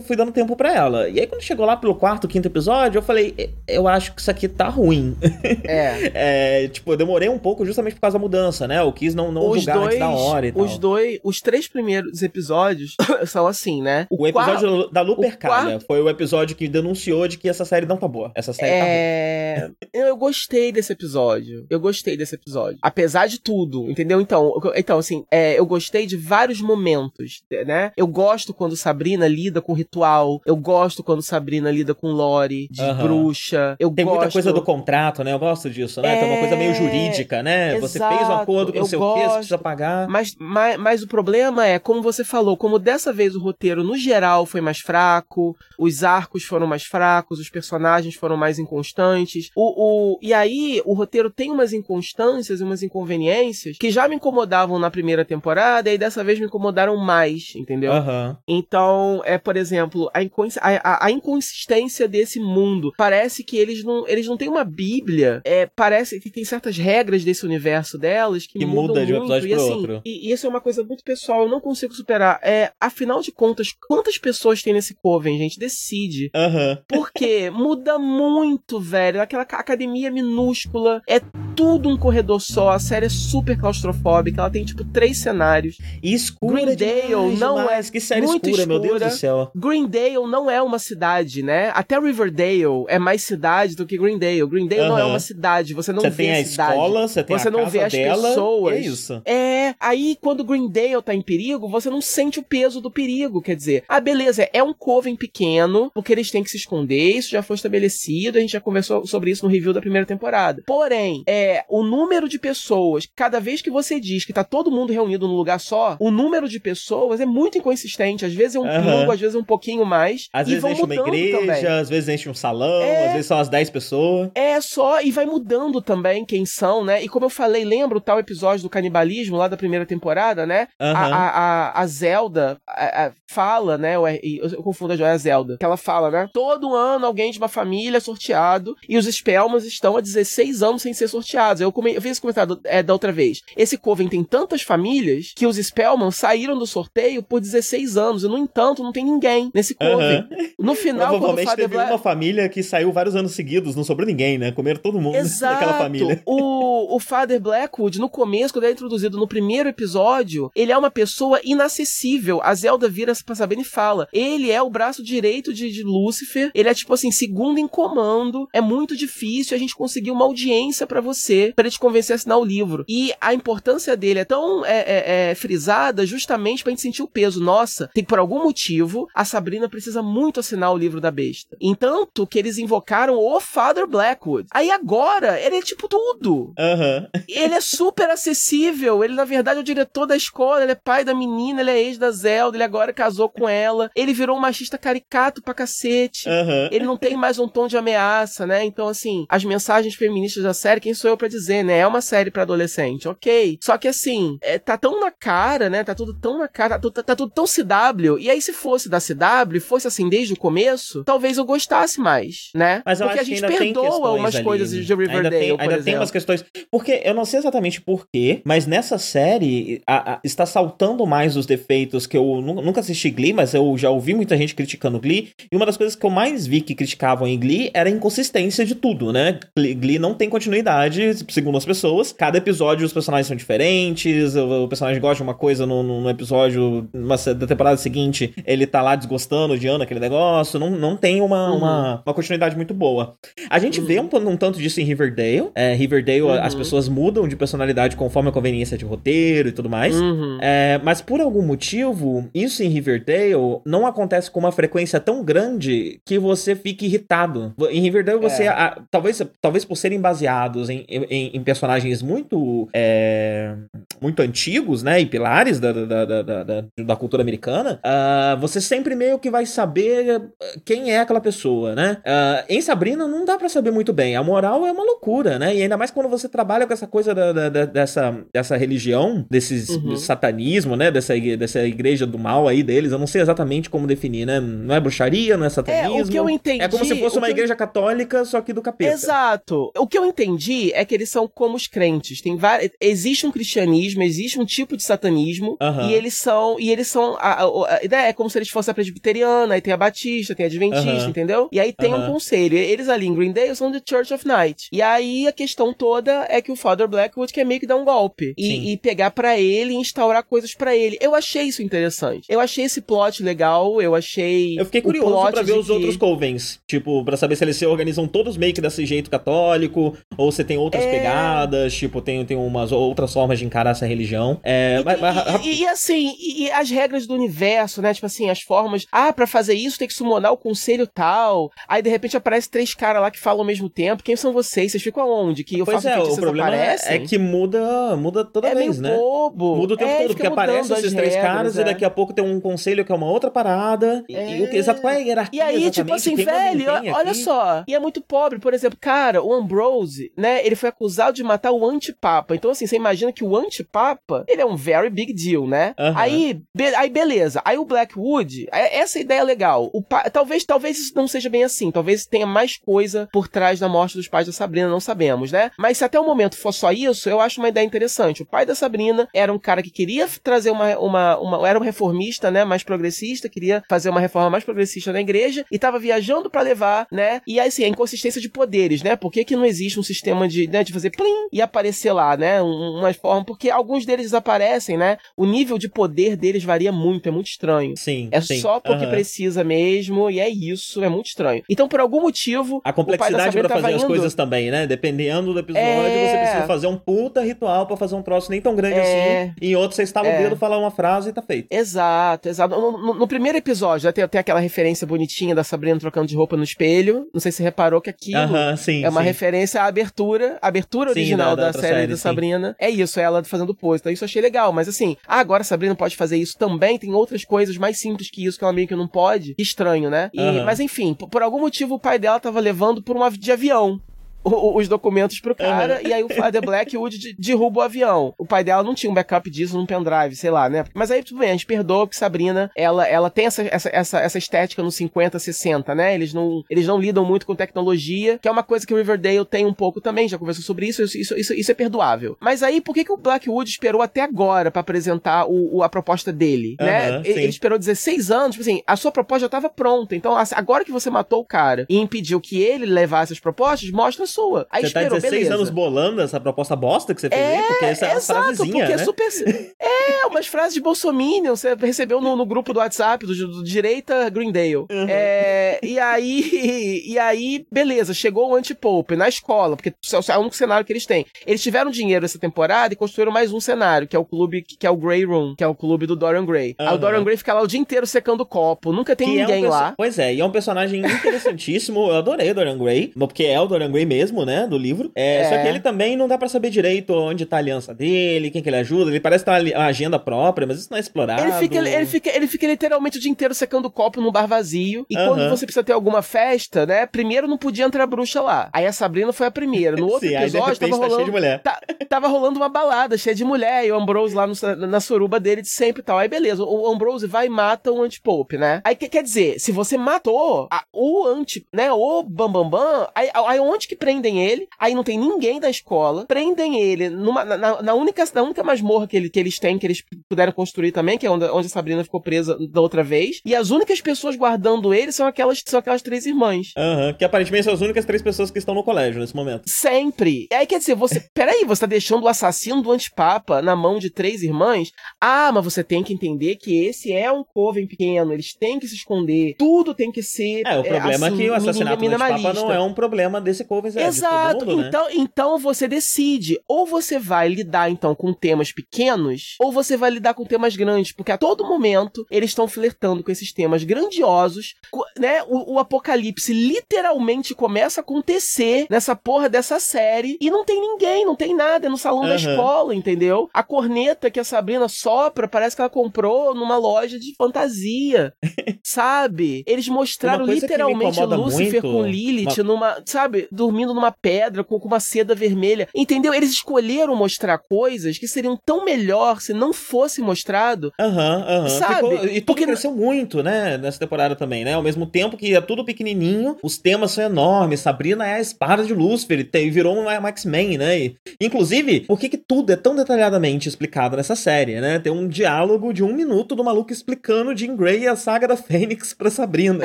fui dando tempo para ela. E aí, quando chegou lá pelo quarto, quinto episódio, eu falei, eu acho que isso aqui tá ruim. É. é tipo, eu demorei um pouco justamente por causa da mudança, né? Eu quis não, não os julgar dois, antes da hora e tal. Os dois, os três primeiros episódios são assim, né? O, o episódio da Lupercalha quarto... foi o episódio que denunciou de que essa série não tá boa. Essa série tá é... tá ruim. Eu gostei desse episódio. Eu gostei desse episódio. Apesar de tudo, entendeu? Então, então assim, é, eu gostei de vários momentos, né? Eu gosto quando Sabrina lida com ritual. Eu gosto quando Sabrina lida com lore, de uhum. bruxa. Eu Tem gosto... muita coisa do contrato, né? Eu gosto disso, né? É... Tem uma coisa meio jurídica, né? Exato. Você fez um acordo com o seu gosto. você precisa pagar. Mas, mas, mas o problema é, como você falou, como dessa vez o roteiro, no geral, foi mais fraco, os arcos foram mais fracos, os personagens foram mais inconstantes. O, o, e aí, o roteiro tem umas inconstâncias e umas inconveniências que já me incomodavam na primeira temporada e dessa vez me incomodaram mais, entendeu? Uhum. Então, é, por exemplo, a, a, a, inconsistência desse mundo. Parece que eles não, eles não têm uma bíblia. É, parece que tem certas regras desse universo delas que, que muda de um episódio e, assim, outro. E, e, isso é uma coisa muito pessoal, eu não consigo superar. É, afinal de contas, quantas pessoas tem nesse Coven, gente? Decide. Uhum. Porque muda muito, velho. Aquela academia minúscula, é tudo um corredor só, a série é super claustrofóbica, ela tem tipo três cenários. E escura Greendale demais, não demais. é que série muito escura, escura, meu Deus do céu. Greendale não é uma cidade, né? Até Riverdale é mais cidade do que Greendale. Greendale uhum. não é uma cidade, você não você vê a, a cidade. Escola, você tem você a não vê as dela, pessoas. É isso. É, aí quando Greendale tá em perigo, você não sente o peso do perigo, quer dizer, ah, beleza, é um coven pequeno, porque eles têm que se esconder, isso já foi estabelecido, a gente já conversou sobre isso no review da primeira temporada. Porém, é o número de pessoas, cada vez que você diz que tá todo mundo reunido num lugar só, o número de pessoas é muito inconsistente, às vezes é um uhum. pouco, às vezes é um pouquinho mais. Às vezes enche uma igreja, também. às vezes enche um salão, é... às vezes são as 10 pessoas. É só, e vai mudando também quem são, né? E como eu falei, lembra o tal episódio do canibalismo lá da primeira temporada, né? Uhum. A, a, a, a, Zelda a, fala, né? Eu, eu confundo a Joia Zelda. Que ela fala, né? Todo ano alguém de uma família é sorteado e os Spellmans estão há 16 anos sem ser sorteados. Eu, come, eu fiz esse comentário é, da outra vez. Esse Coven tem tantas famílias que os Spellman saíram do sorteio por 16 anos. E, no entanto, não tem ninguém nesse Coven. Uhum. No final, Provavelmente quando o teve Black... uma família que saiu vários anos seguidos, não sobrou ninguém, né? Comeram todo mundo Exato. daquela família. O, o Father Blackwood, no começo, quando ele é introduzido no primeiro episódio, ele é uma pessoa inacessível. A Zelda vira pra Sabine e fala: ele é o braço direito de, de Lúcifer, ele é tipo assim, segundo em comando. É muito difícil a gente conseguir uma audiência para você, para te convencer a assinar o livro. E a importância dele é tão é, é, é, frisada justamente pra gente sentir o peso. Nossa, tem por algum motivo a Sabrina precisa muito assinar o livro da besta. Entanto que eles invocaram o Father Blackwood. Aí agora, ele é tipo tudo. Uhum. Ele é super acessível. Ele, na verdade, é o diretor da escola, ele é pai da menina, ele é ex da Zelda, ele agora casou com ela. Ele virou um machista caricato pra cacete. Uhum. Ele não tem mais um tom de ameaça, né? Então, assim, as mensagens feministas da série, quem sou eu para dizer, né? É uma série para adolescente, ok. Só que, assim, é, tá tão na cara, né? Tá tudo tão na cara, tá, tá, tá tudo tão CW. E aí, se fosse da CW, fosse assim desde o começo, talvez eu gostasse mais, né? Mas eu Porque acho a gente que ainda perdoa umas ali. coisas de Riverdale, ainda tem, ainda exemplo. tem umas questões. Porque eu não sei exatamente porquê, mas nessa série a, a, está saltando mais os defeitos que eu nunca assisti Glee, mas eu já ouvi muita gente criticando Glee. E uma das coisas que eu mais vi que criticavam em Glee era a inconsistência de tudo, né? Glee não tem continuidade, segundo as pessoas. Cada episódio os personagens são diferentes, o, personagem gosta de uma coisa no, no, episódio uma, da temporada seguinte, ele tá lá desgostando, odiando aquele negócio. Não, não tem uma, Uhum. uma, uma continuidade muito boa. A gente vê um, um tanto disso em Riverdale. É, Riverdale, Uhum. as pessoas mudam de personalidade conforme a conveniência de roteiro e tudo mais. Uhum. É, mas por algum motivo, isso em Riverdale não acontece com uma frequência tão grande que você fique irritado. Em Riverdale, você. É. a- talvez, talvez por serem baseados em, em- em personagens muito. é, muito antigos, né? E pilares da, da, da, da, da- cultura americana, ah, você sempre meio que vai saber ah, quem é aquela pessoa, né? Ah, em Sabrina não dá pra saber muito bem. A moral é uma loucura, né? E ainda mais quando você trabalha com essa coisa da, da- dessa, dessa religião, desses Uhum. satanismo, né? Dessa, dessa igreja do mal aí deles. Eu não sei exatamente como definir, né? Não é bruxaria, não é satanismo. É, o que eu entendi. É como se fosse uma eu- igreja católica, só que do capeta. Exato. O que eu entendi é que eles são como os crentes. Tem várias, existe um cristianismo, existe um tipo de satanismo e eles são e eles são a, a- a ideia é como se eles fossem a presbiteriana, aí tem a batista, tem a adventista, entendeu? E aí tem um conselho. Eles ali em Green Day são The Church of Night. E aí a questão toda é que o Father Blackwood quer meio que dar um golpe e, e pegar pra ele e instaurar coisas pra ele. Eu achei isso interessante. Eu achei esse plot legal, eu achei Eu fiquei curioso pra ver os que- outros covens. Tipo, pra saber se eles se organizam todos meio que desse jeito católico, ou se tem outras É. pegadas, tipo, tem, tem umas outras formas de encarar essa religião. É, E, mas- mas- e- e- assim, e, as regras do universo, né? Tipo assim, as formas. Ah, pra fazer isso tem que summonar o conselho tal. Aí de repente aparece três caras lá que falam ao mesmo tempo. Quem são vocês? Vocês ficam aonde? Que eu pois faço é, o problema é, aparecem? é que muda, muda toda é vez, meio né? bobo. Muda o tempo É, todo, porque aparecem esses três regras, caras é. e daqui a pouco tem um conselho que é uma outra parada. E, É. e o que, exato, qual é a hierarquia E aí, tipo assim, em velho, olha aqui? só. E é muito pobre, por exemplo, cara, o Ambrose, né? Ele foi acusado de matar o antipapa. Então, assim, você imagina que o antipapa, ele é um very big deal, né? Aham. Aí, be- aí, beleza. Aí o Blackwood, é- essa ideia é legal. Talvez, talvez isso não seja bem assim. Talvez tenha mais coisa por trás da morte dos pais da Sabrina, não sabemos, né? Mas se até o momento for só isso, eu acho uma ideia interessante. O pai da Sabrina era um cara que queria trazer uma, uma, uma era um reformista, né, mais progressista, queria fazer uma reforma mais progressista na igreja e tava viajando pra levar, né? E aí assim, a inconsistência de poderes, né? Por que, que não existe um sistema de, né, de fazer plim e aparecer lá, né? Um- uma forma, porque alguns deles desaparecem, né? O nível de poder deles varia muito, é muito estranho. Sim, É sim. só porque aham. precisa mesmo, e é isso, é muito estranho. Então, por algum motivo, A complexidade pra fazer as indo... coisas também, né? Dependendo do episódio, É. você precisa fazer um puta ritual pra fazer um troço nem tão grande É. assim. E em outro, você estala É. o dedo, fala uma frase e tá feito. Exato, exato. No, no- no primeiro episódio, né, tem, tem aquela referência bonitinha da Sabrina trocando de roupa no espelho. Não sei se você reparou que aquilo Aham, sim. é uma sim. referência à abertura, a abertura Sim, original da- da da, série, série, da. Sabrina. É isso, é ela fazendo pose. Então isso eu achei legal. Mas assim, ah, agora a Sabrina pode fazer isso também. Tem outras coisas mais simples que isso que ela meio que não pode. Que Estranho, né? E-. Mas enfim, por, algum motivo o pai dela tava levando por um av- de avião. O, os documentos pro cara, uhum. e aí o Father Blackwood derruba o avião. O pai dela não tinha um backup disso num pendrive, sei lá, né? Mas aí tudo bem, a gente perdoa que Sabrina, ela, ela tem essa, essa, essa, essa estética nos 50, 60, né? Eles não, eles não lidam muito com tecnologia, que é uma coisa que o Riverdale tem um pouco também, já conversou sobre isso, isso, isso, isso é perdoável. Mas aí, por que, que o Blackwood esperou até agora para apresentar o, o, a proposta dele, uhum, né? Ele, ele, esperou 16 anos, tipo assim, a sua proposta já estava pronta. Então, agora que você matou o cara e impediu que ele levasse as propostas, mostra a sua. Aí você tá esperou, tá 16 beleza. anos bolando essa proposta bosta que você fez é, aí, porque essa é exato, uma frasezinha, porque é né? é super... é, umas frases de Bolsominion, você recebeu no, no grupo do WhatsApp do, do direita Greendale. Uhum. É, e aí, e aí, beleza, chegou o anti-pope na escola, porque é o único cenário que eles têm. Eles tiveram dinheiro essa temporada e construíram mais um cenário, que é o clube, que é o Grey Room, que é o clube do Dorian Gray. Uhum. Aí o Dorian Gray fica lá o dia inteiro secando copo, nunca tem que ninguém é um lá. Pois é, e é um personagem interessantíssimo, eu adorei o Dorian Gray, porque é o Dorian Gray mesmo, né, do livro. É, é. Só que ele também não dá para saber direito onde tá a aliança dele, quem que ele ajuda, ele parece ter uma agenda própria, mas isso não é explorado. Ele fica, ele fica, ele fica literalmente o dia inteiro secando copo num bar vazio, e uhum. quando você precisa ter alguma festa, né, primeiro não podia entrar bruxa lá. Aí a Sabrina foi a primeira. No outro Sim, episódio tava rolando... Tá cheio de mulher. Tá, tava rolando uma balada cheia de mulher, e o Ambrose lá no, na suruba dele de sempre e tal. Aí beleza, o Ambrose vai e mata o Antipope, né? Aí que, quer dizer, se você matou a, o anti, né, o Bambambam, Bam, Bam, aí, aí onde que prendem ele? Aí não tem ninguém da escola, prendem ele numa, na, na, única, na única masmorra que, ele, que eles têm, que eles puderam construir também, que é onde, onde a Sabrina ficou presa da outra vez, e as únicas pessoas guardando ele são aquelas, são aquelas três irmãs. Aham, uhum, que aparentemente são as únicas três pessoas que estão no colégio nesse momento. Sempre. E aí quer dizer, você, peraí, você tá deixando o assassino do antipapa na mão de três irmãs? Ah, mas você tem que entender que esse é um coven pequeno, eles têm que se esconder, tudo tem que ser. É, o problema assim, é que o assassinato do antipapa não é um problema desse coven é, Exato. Mundo, né? então, então você decide, ou você vai lidar então com temas pequenos, ou você vai lidar com temas grandes, porque a todo momento eles estão flertando com esses temas grandiosos, né? O, o apocalipse literalmente começa a acontecer nessa porra dessa série e não tem ninguém, não tem nada, é no salão uhum. da escola, entendeu? A corneta que a Sabrina sopra parece que ela comprou numa loja de fantasia, sabe? Eles mostraram literalmente Lúcifer muito, com Lilith uma... numa, sabe, dormindo numa pedra com, uma seda vermelha, entendeu? Eles escolheram mostrar coisas que seriam tão melhor se não fosse mostrado. Aham, uhum, aham. Uhum. Sabe? Ficou... E tudo Porque... cresceu muito, né, nessa temporada também, né? Ao mesmo tempo que é tudo pequenininho, os temas são enormes. Sabrina é a espada de Lúcifer e virou um X-Men, né? E, inclusive, por que que tudo é tão detalhadamente explicado nessa série, né? Tem um diálogo de um minuto do maluco explicando Jean Grey e a saga da Fênix pra Sabrina.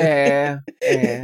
É, é.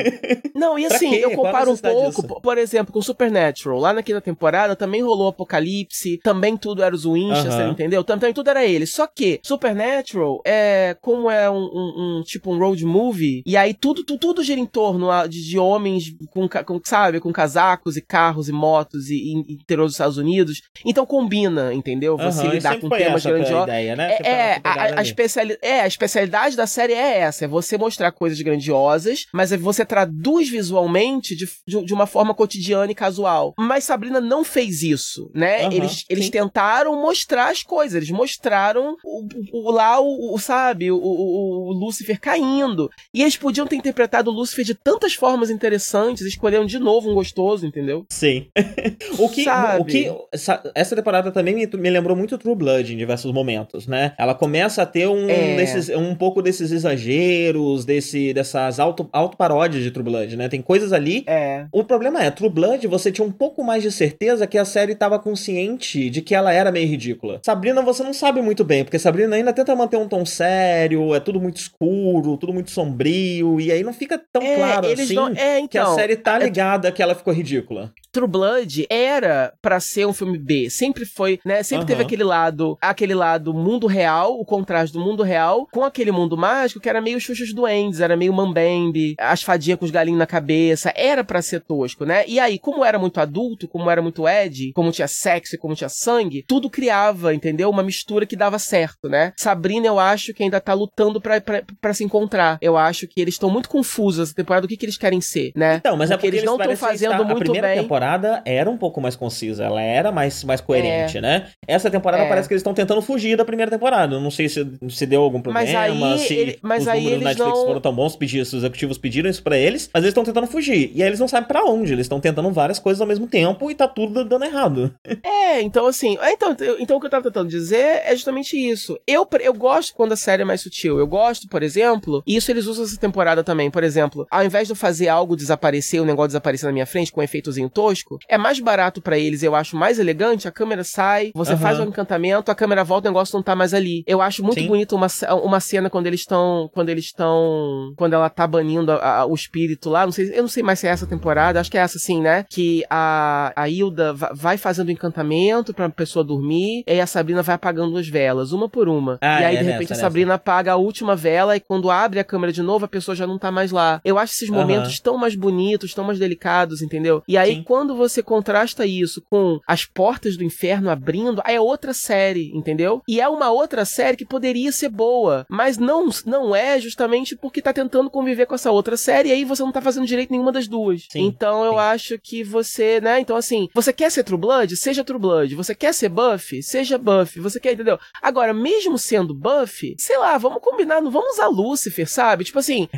Não, e assim, eu comparo um pouco, disso? por exemplo, com Supernatural. Lá naquela temporada também rolou Apocalipse, também tudo era os Winchester, entendeu? Também tudo era ele. Só que Supernatural é como é um, um, um tipo um road movie, e aí tudo, tudo, tudo gira em torno de, de homens com, com, sabe, com casacos e carros e motos e, e interior dos Estados Unidos. Então combina, entendeu? Você uhum, lidar com temas grandiosos. Ideia, né? É, é, a, a, especiali é, a especialidade da série é essa: é você mostrar coisas grandiosas, mas é você traduz visualmente de, de, de uma forma cotidiana e casual. Mas Sabrina não fez isso, né? Uhum, eles, eles tentaram mostrar as coisas, eles mostraram o, o, lá o, o sabe, o, o, o Lúcifer caindo. E eles podiam ter interpretado o Lúcifer de tantas formas interessantes, escolheram de novo um gostoso, entendeu? Sim. o que, Sabe? o que essa temporada também me, me, lembrou muito True Blood em diversos momentos, né? Ela começa a ter um, é. desses, um pouco desses exageros, desse, dessas auto, auto paródias de True Blood, né? Tem coisas ali. É. O problema é, True Blood, você tinha um pouco mais de certeza que a série estava consciente de que ela era meio ridícula. Sabrina, você não sabe muito bem, porque Sabrina ainda tenta manter um tom sério, é tudo muito escuro, tudo muito sombrio, e aí não fica tão é, claro assim não... é, então, que a então, série tá ligada que ela ficou ridícula. True Blood era para ser um filme B, sempre foi, né? Sempre uhum. teve aquele lado, aquele lado mundo real, o contraste do mundo real, com aquele mundo mágico que era meio Xuxas Duendes, era meio Mambembe, as fadinhas com os galinhos na cabeça, era para ser tosco, né? E aí, como era muito adulto, como era muito Ed, como tinha sexo e como tinha sangue, tudo criava, entendeu? Uma mistura que dava certo, né? Sabrina, eu acho que ainda tá lutando para se encontrar. Eu acho que eles estão muito confusos essa temporada do que, que eles querem ser, né? Então, mas porque é porque eles, eles não estão fazendo estar... muito bem. A primeira temporada era um pouco mais concisa, ela era mais, mais coerente, é. né? Essa temporada é. parece que eles estão tentando fugir da primeira temporada. Não sei se, se deu algum problema, mas aí, se ele, mas os aí números eles Netflix não... foram tão bons, pedir, os executivos pediram isso para eles, mas eles estão tentando fugir. E aí eles não sabem para onde, eles estão tentando várias coisas ao mesmo tempo e tá tudo dando errado. É, então assim, é, então, então o que eu tava tentando dizer é justamente isso. Eu, eu gosto quando a série é mais sutil. Eu gosto, por exemplo, e isso eles usam essa temporada também, por exemplo, ao invés de eu fazer algo desaparecer, o negócio desaparecer na minha frente com um efeitozinho tosco, é mais barato para eles, eu acho mais elegante, a câmera sai, você uhum. faz o um encantamento, a câmera volta, o negócio não tá mais ali. Eu acho muito Sim. bonito uma, uma cena quando eles estão, quando eles estão, quando ela tá banindo a, a, o espírito lá, não sei, eu não sei mais se é essa temporada, acho que é essa sim, né? Que a, a Hilda vai fazendo o encantamento pra pessoa dormir, e a Sabrina vai apagando as velas, uma por uma. Ah, e aí, é, de repente, nessa, a Sabrina nessa. apaga a última vela, e quando abre a câmera de novo, a pessoa já não tá mais lá. Eu acho esses momentos uhum. tão mais bonitos, tão mais delicados, entendeu? E aí, sim. quando você contrasta isso com as portas do inferno abrindo, aí é outra série, entendeu? E é uma outra série que poderia ser boa, mas não, não é justamente porque tá tentando conviver com essa outra série, e aí você não tá fazendo direito nenhuma das duas. Sim, então eu sim. acho que você, né? Então assim, você quer ser True Blood? Seja True Blood. Você quer ser Buffy? Seja Buffy. Você quer, entendeu? Agora, mesmo sendo Buffy, sei lá, vamos combinar, não vamos usar Lucifer, sabe? Tipo assim,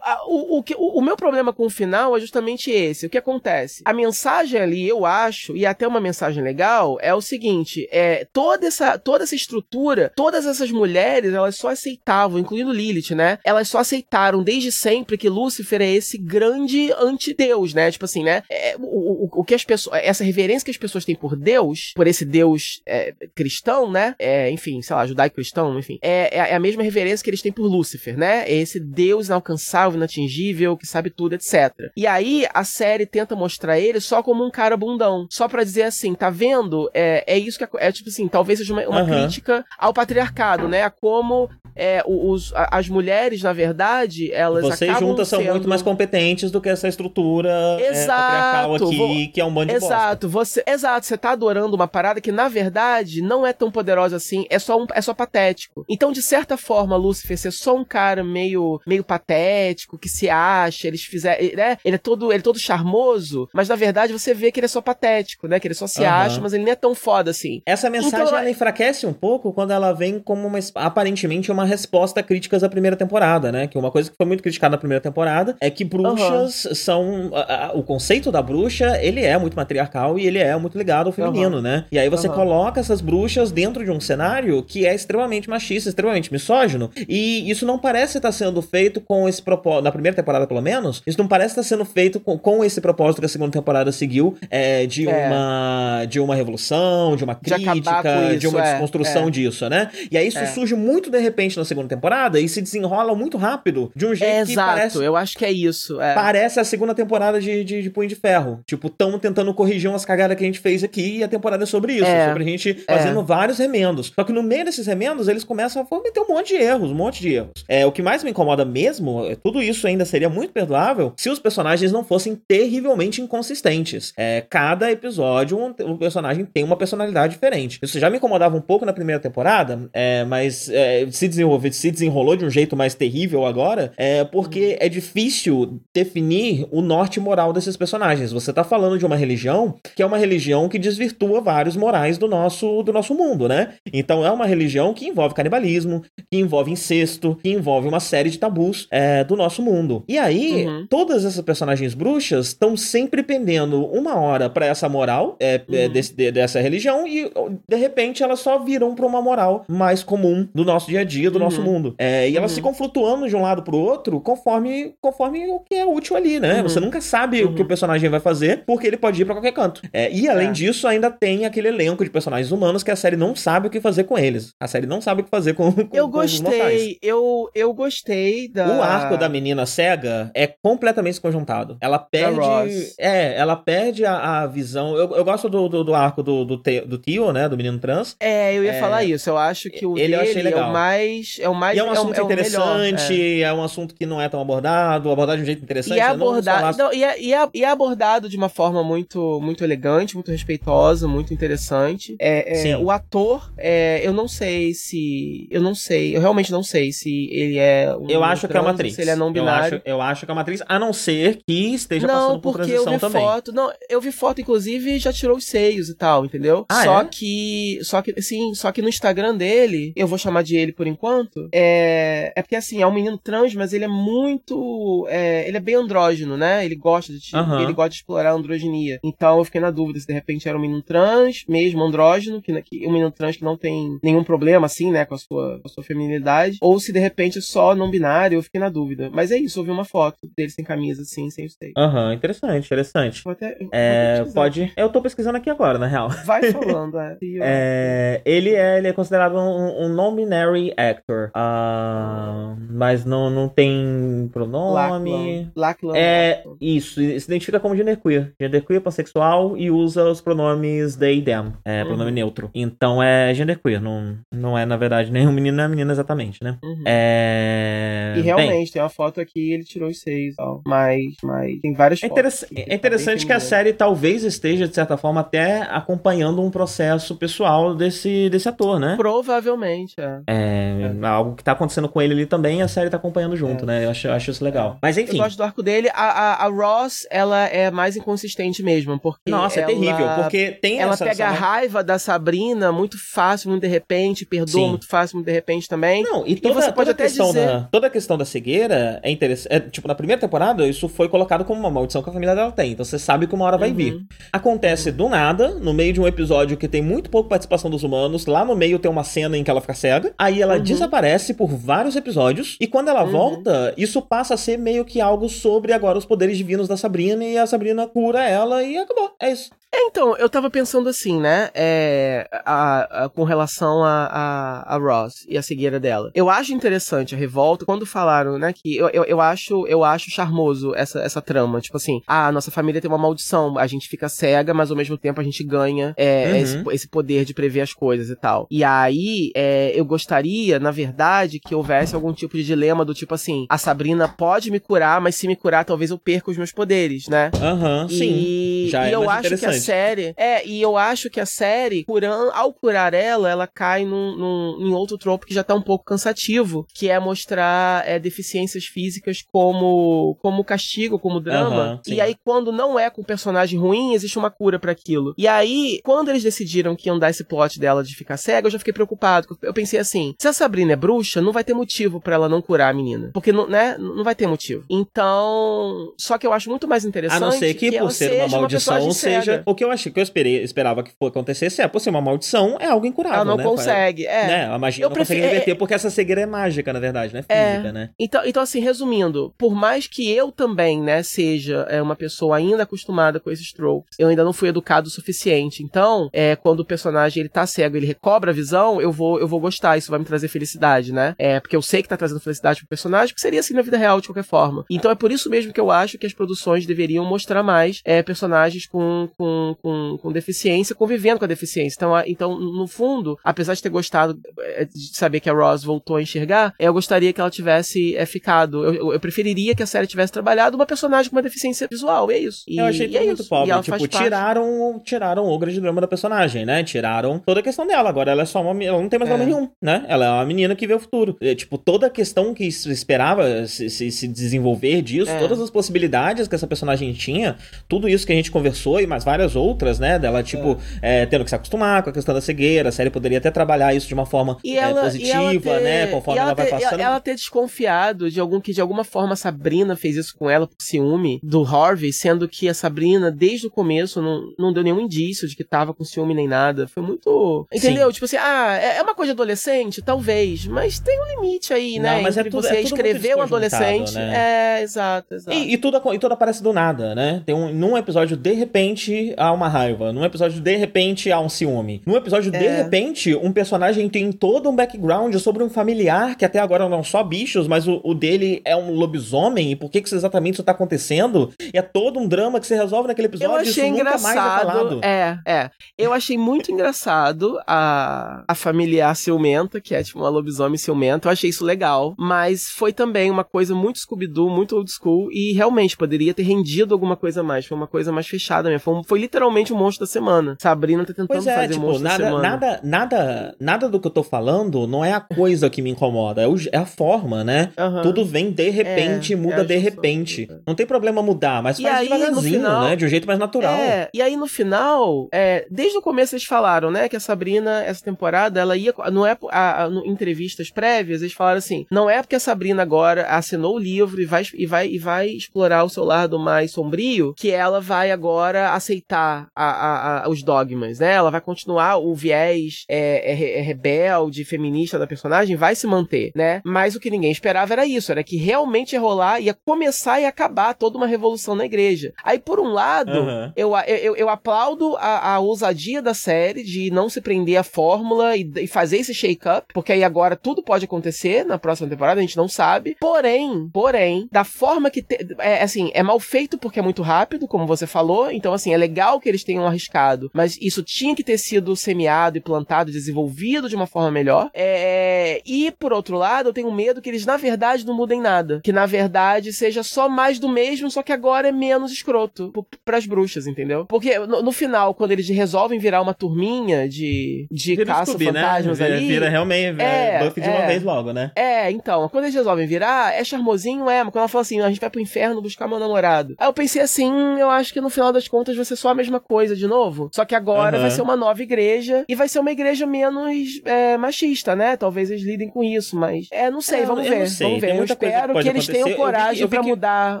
a, o, o, o, o meu problema com o final é justamente esse. O que acontece? A mensagem ali, eu acho, e até uma mensagem legal, é o seguinte: é toda essa, toda essa estrutura, todas essas mulheres, elas só aceitavam, incluindo Lilith, né? Elas só aceitaram desde sempre que Lúcifer é esse grande antideus, né? Tipo assim, né? É, o, o, o que as pessoas. Essa reverência que as pessoas têm por Deus, por esse Deus é, cristão, né? É, enfim, sei lá, judaico-cristão, enfim. É, é, a mesma reverência que eles têm por Lúcifer, né? É esse Deus inalcançável, inatingível, que sabe tudo, etc. E aí a série tenta mostrar ele só como um cara bundão. Só para dizer assim, tá vendo? É, é isso que é, é tipo assim, talvez seja uma, uma uhum. crítica ao patriarcado, né? A como é, os, as mulheres, na verdade, elas Vocês juntas sendo... são muito mais competentes do que essa estrutura é, patriarcal aqui, vou... que é um bando de Exato, você, exato, você tá adorando uma parada que, na verdade, não é tão poderosa assim, é só, um, é só patético. Então, de certa forma, Lúcifer ser só um cara meio, meio patético, que se acha, eles fizeram, né? Ele é todo, ele é todo charmoso, mas na verdade você vê que ele é só patético, né? Que ele só se uhum. acha, mas ele nem é tão foda assim. Essa mensagem então, ela enfraquece um pouco quando ela vem como uma aparentemente uma resposta a críticas da primeira temporada, né? Que uma coisa que foi muito criticada na primeira temporada é que bruxas uhum. são a, a, o conceito da bruxa, ele é muito matriarcal e ele é muito ligado ao feminino, uhum. né? E aí você coloca essas bruxas dentro de um cenário que é extremamente machista, extremamente misógino, e isso não parece estar sendo feito com esse propósito, na primeira temporada pelo menos, isso não parece estar sendo feito com, com esse propósito que a segunda temporada seguiu, é, de é. uma de uma revolução, de uma crítica, de, isso, de uma é, desconstrução é. disso, né? E aí isso é. surge muito de repente na segunda temporada e se desenrola muito rápido, de um jeito é, que exato, parece... eu acho que é isso. É. Parece a segunda temporada de, de, de Punho de Ferro. Tipo, tão tentando corrigir umas cagadas que a gente fez aqui e a temporada é sobre isso, é. sobre a gente fazendo vários remendos. Só que no meio desses remendos, eles começam a cometer um monte de erros, um monte de erros. É, o que mais me incomoda mesmo, é, tudo isso ainda seria muito perdoável se os personagens não fossem terrivelmente inconsistentes. É, cada episódio, um, um personagem tem uma personalidade diferente. Isso já me incomodava um pouco na primeira temporada, é, mas é, se, se desenrolou de um jeito mais terrível agora, é porque é difícil definir o norte moral desses personagens. Você tá falando de uma religião que é uma religião que desvirtua vários morais do nosso, do nosso mundo, né? Então é uma religião que envolve canibalismo, que envolve incesto, que envolve uma série de tabus é, do nosso mundo. E aí, uhum. todas essas personagens bruxas estão sempre pendendo uma hora para essa moral é, é, uhum. desse, de, dessa religião e de repente elas só viram para uma moral mais comum do nosso dia a dia, do uhum. nosso mundo. É, e elas uhum. ficam flutuando de um lado pro outro conforme, conforme o que é útil ali, né? Uhum. Você nunca sabe o que o personagem vai fazer porque ele pode ir para qualquer canto. É, e além é. disso, ainda tem aquele elenco de personagens humanos que a série não sabe o que fazer com eles. A série não sabe o que fazer com, com Eu gostei, eu, eu gostei da. O arco da menina cega é completamente desconjuntado. Ela perde. É, ela perde a, a visão. Eu, eu gosto do, do, do arco do, do, do, tio, né? Do menino trans. É, eu ia é, falar isso. Eu acho que o ele dele é o mais mais. É o mais. E é um assunto é o, interessante, melhor, é. é. um assunto que não é tão abordado, abordado de um jeito interessante. E é, abordado, não, e, é, e, é, e é abordado de uma forma muito, muito elegante, muito respeitosa, muito interessante. É, é o ator, é, eu não sei se. Eu não sei, eu realmente não sei se ele é. Um eu acho trans, que é uma atriz. Se ele é não binário. Eu acho, eu acho que é uma atriz, a não ser que esteja não, passando por transição eu vi também. Foto, não, eu vi foto, inclusive, já tirou os seios e tal, entendeu? Ah, só é? que. Só que, sim, só que no Instagram dele, eu vou chamar de ele por enquanto, é. É porque assim, é um menino trans, mas ele é muito. É, ele é bem andrógeno, né? Ele gosta de. Uhum. Ele gosta de explorar a androginia. Então eu fiquei na dúvida se de repente era um menino trans, mesmo andrógeno, que, que um menino trans que não tem nenhum problema, assim, né, com a sua, com a sua feminilidade, ou se de repente é só não binário, eu fiquei na dúvida. Mas é isso, eu vi uma foto dele sem camisa, assim, sem o Aham, uhum, interessante, interessante. Vou até, é, pode. Eu tô pesquisando aqui agora, na real. Vai falando, é. é ele, é ele é considerado um, um non-binary Uh, mas não, não tem pronome. Lachlan. É isso, se identifica como genderqueer. Genderqueer, pansexual e usa os pronomes they e them. É, pronome uhum. neutro. Então é genderqueer, não, não é, na verdade, nem um menino nem uma menina exatamente, né? Uhum. É... E realmente, Bem, tem uma foto aqui ele tirou os seios e tal. Mas, mas tem várias é fotos. Aqui, é interessante que a série talvez esteja, de certa forma, até acompanhando um processo pessoal desse, desse ator, né? Provavelmente, é. É, é. Algo que tá acontecendo com ele ali também, a série tá acompanhando junto, é. né? Eu acho, eu acho isso legal. Mas enfim. Eu gosto do arco dele. A, a, a Ross, ela é mais inconsistente mesmo, porque. Nossa, ela, é terrível, porque tem ela essa. Ela pega a raiva da Sabrina muito fácil, muito de repente, perdoa Sim. muito fácil, muito de repente também. Não, e, toda, e você pode até dizer. Da, toda a questão da cegueira é interessante. É, tipo, na primeira temporada, isso foi colocado como uma maldição que a família dela tem. Então você sabe que uma hora vai uhum. vir. Acontece do nada, no meio de um episódio que tem muito pouco participação dos humanos. Lá no meio tem uma cena em que ela fica cega. Aí ela uhum. Desaparece por vários episódios. E quando ela uhum. volta, isso passa a ser meio que algo sobre agora os poderes divinos da Sabrina. E a Sabrina cura ela e acabou. É isso. É, então, eu tava pensando assim, né? É, a, a, com relação a, a, a, Ross e a cegueira dela. Eu acho interessante a revolta quando falaram, né? Que eu, eu, eu, acho, eu acho charmoso essa, essa trama. Tipo assim, ah, nossa família tem uma maldição, a gente fica cega, mas ao mesmo tempo a gente ganha é, uhum. esse, esse, poder de prever as coisas e tal. E aí, é, eu gostaria, na verdade, que houvesse algum tipo de dilema do tipo assim: a Sabrina pode me curar, mas se me curar, talvez eu perca os meus poderes, né? Aham, uhum, sim. Já e é eu acho que a série. É, e eu acho que a série, curando, ao curar ela, ela cai num, num, em outro tropo que já tá um pouco cansativo, que é mostrar é, deficiências físicas como, como castigo, como drama. Uhum, e aí, quando não é com personagem ruim, existe uma cura para aquilo. E aí, quando eles decidiram que iam dar esse plot dela de ficar cega, eu já fiquei preocupado. Eu pensei assim: se a Sabrina é bruxa, não vai ter motivo para ela não curar a menina. Porque, não, né, não vai ter motivo. Então. Só que eu acho muito mais interessante. A não ser que, que por ser uma maldição, seja. O que eu achei que eu esperei, esperava que acontecesse é, por ser uma maldição, é algo incurável. Ela não né? consegue, é. Né? A magia eu não prefiro, consegue reverter, é, porque essa cegueira é mágica, na verdade, né? Física, é. né? Então, então, assim, resumindo, por mais que eu também, né, seja é, uma pessoa ainda acostumada com esses tropes, eu ainda não fui educado o suficiente. Então, é, quando o personagem ele tá cego, ele recobra a visão, eu vou, eu vou gostar, isso vai me trazer felicidade, né? É, porque eu sei que tá trazendo felicidade pro personagem, que seria assim na vida real de qualquer forma. Então é por isso mesmo que eu acho que as produções deveriam mostrar mais é, personagens com, com, com, com deficiência convivendo com a deficiência. Então, então, no fundo, apesar de ter gostado é, de saber que a Ross voltou a enxergar, eu gostaria que ela tivesse é, ficado. Eu, eu, preferiria que a série tivesse trabalhado uma personagem com uma deficiência visual. É isso. E, eu achei tudo é muito isso. pobre. Tipo, tiraram, tiraram o grande drama da personagem, né? Tiraram toda a questão dela. Agora ela é só uma. Ela não tem mais é. nome nenhum, né? Ela é uma menina que vê o futuro. É, tipo, toda a questão que esperava se, se, se desenvolver disso, é. todas as possibilidades que essa personagem tinha, tudo isso que a gente conversou e mais várias outras, né? Dela, tipo, é, tendo que se acostumar com a questão da cegueira. A série poderia até trabalhar isso de uma forma é, ela, positiva, ter, né? Conforme ela, ela vai ter, passando. Ela, ter desconfiado de algum que de alguma forma a Sabrina fez isso com ela por ciúme do Harvey, sendo que a Sabrina, desde o começo, não, não deu nenhum indício de que tava com ciúme nem nada. Foi muito. Entendeu? Sim. Tipo assim, ah, é, é uma coisa de adolescente? Talvez. Mas tem um limite aí, né? Não, mas é tudo, você é escrever um adolescente. Né? É, exato, exato. E, e, tudo, e tudo aparece do nada, né? Tem um, num episódio, de repente, há uma raiva. Num episódio, de repente, há um ciúme. Num episódio, é. de repente, um personagem tem todo um background sobre um familiar que até agora não só bichos, mas o, o dele é um lobisomem. E por que, que exatamente isso tá acontecendo? E é todo um drama que se resolve naquele episódio. Eu achei engraçado. É, é, é. Eu achei muito engraçado a, a familiar ciumenta, que é tipo uma lobisomem ciumenta. Eu achei isso legal. Mas foi também uma coisa muito Scooby-Doo, muito old school. E realmente poderia ter rendido alguma coisa mais. Foi uma coisa mais fechada mesmo. Foi, foi literalmente o monstro da semana. Sabrina tá tentando pois é, fazer tipo, monstro nada, da semana. Nada, nada, nada do que eu tô falando não é a coisa que me incomoda. É, o, é a forma, né? Uhum. Tudo vem de repente, é, muda de repente. Não tem problema mudar, mas e faz aí, devagarzinho, final, né? De um jeito mais natural. É, e aí no final, é, desde o começo eles falaram, né, que a Sabrina, essa temporada, ela ia. Não é. A, a, no, entrevistas prévias, eles falaram assim: não é porque a Sabrina agora assinou o livro e vai, e vai, e vai explorar o seu lado mais sombrio que ela vai agora aceitar a, a, os dogmas, né? Ela vai continuar o viés é, é, é rebelde, feminista da personagem, vai se manter, né? Mas o que ninguém esperava era isso: era que realmente ia rolar, ia começar e acabar toda uma revolução na igreja. Aí, por um lado, uhum. eu, eu, eu aplaudo a, a ousadia da série de não se prender à fórmula e, e fazer esse shake-up, porque aí agora tudo pode acontecer na próxima temporada, a gente não sabe. Porém, porém, da forma que. Te, é assim, é mal feito porque é muito rápido, como você falou. Então, assim, é legal que eles tenham arriscado, mas isso tinha que ter sido semeado e plantado, desenvolvido de uma forma melhor. É, e, por outro lado, eu tenho medo que eles, na verdade, não mudem nada. Que, na verdade, seja só mais do mesmo, só que agora é menos escroto pras bruxas, entendeu? Porque no, no final, quando eles resolvem virar uma turminha de, de caça-fantasmas né? ali. Vira realmente é, Buffy de é, uma vez logo, né? É, então, quando eles resolvem virar, é charmosinho, é, mas quando ela fala assim, a gente vai pro inferno buscar meu namorado. Aí eu pensei assim, eu acho que no final das contas vai ser só a mesma coisa de novo. Só que agora uhum. vai ser uma nova igreja e vai ser uma igreja menos é, machista, né? Talvez eles lidem com isso, mas. É, não sei, é, vamos ver. Sei. Vamos ver. Eu espero que, que eles tenham coragem para mudar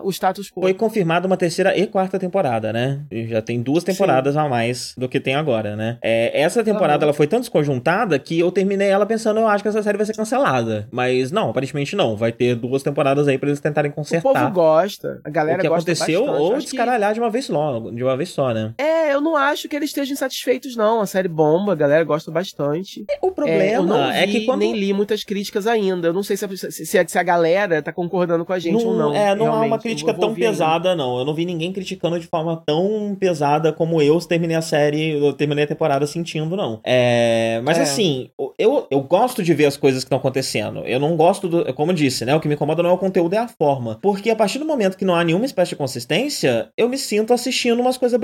o status quo. Foi confirmada uma terceira e quarta temporada, né? Já tem duas temporadas Sim. a mais do que tem agora, né? É, essa temporada ela foi tão desconjuntada que eu terminei ela pensando, eu acho que essa série vai ser cancelada. Mas não, aparentemente não. Vai ter duas temporadas aí pra eles tentarem consertar. O povo gosta. A galera o que gosta aconteceu bastante. ou descaralhar que... de uma vez logo, de uma vez só, né? É, eu não acho que eles estejam insatisfeitos, não. A série bomba, a galera gosta bastante. O problema é, eu não vi, é que quando... nem li muitas críticas ainda. Eu não sei se a, se, se a galera tá concordando com a gente não, ou não. É, não há uma crítica tão pesada, não. Eu não vi ninguém criticando de forma tão pesada como eu terminei a série, eu terminei a temporada sentindo, não. É, mas é. assim, eu, eu gosto de ver as coisas que estão acontecendo. Eu não gosto do. Como eu disse, né? O que me incomoda não é o conteúdo, é a forma. Porque a partir do momento que não há nenhuma espécie de consistência, eu me sinto assistindo umas coisas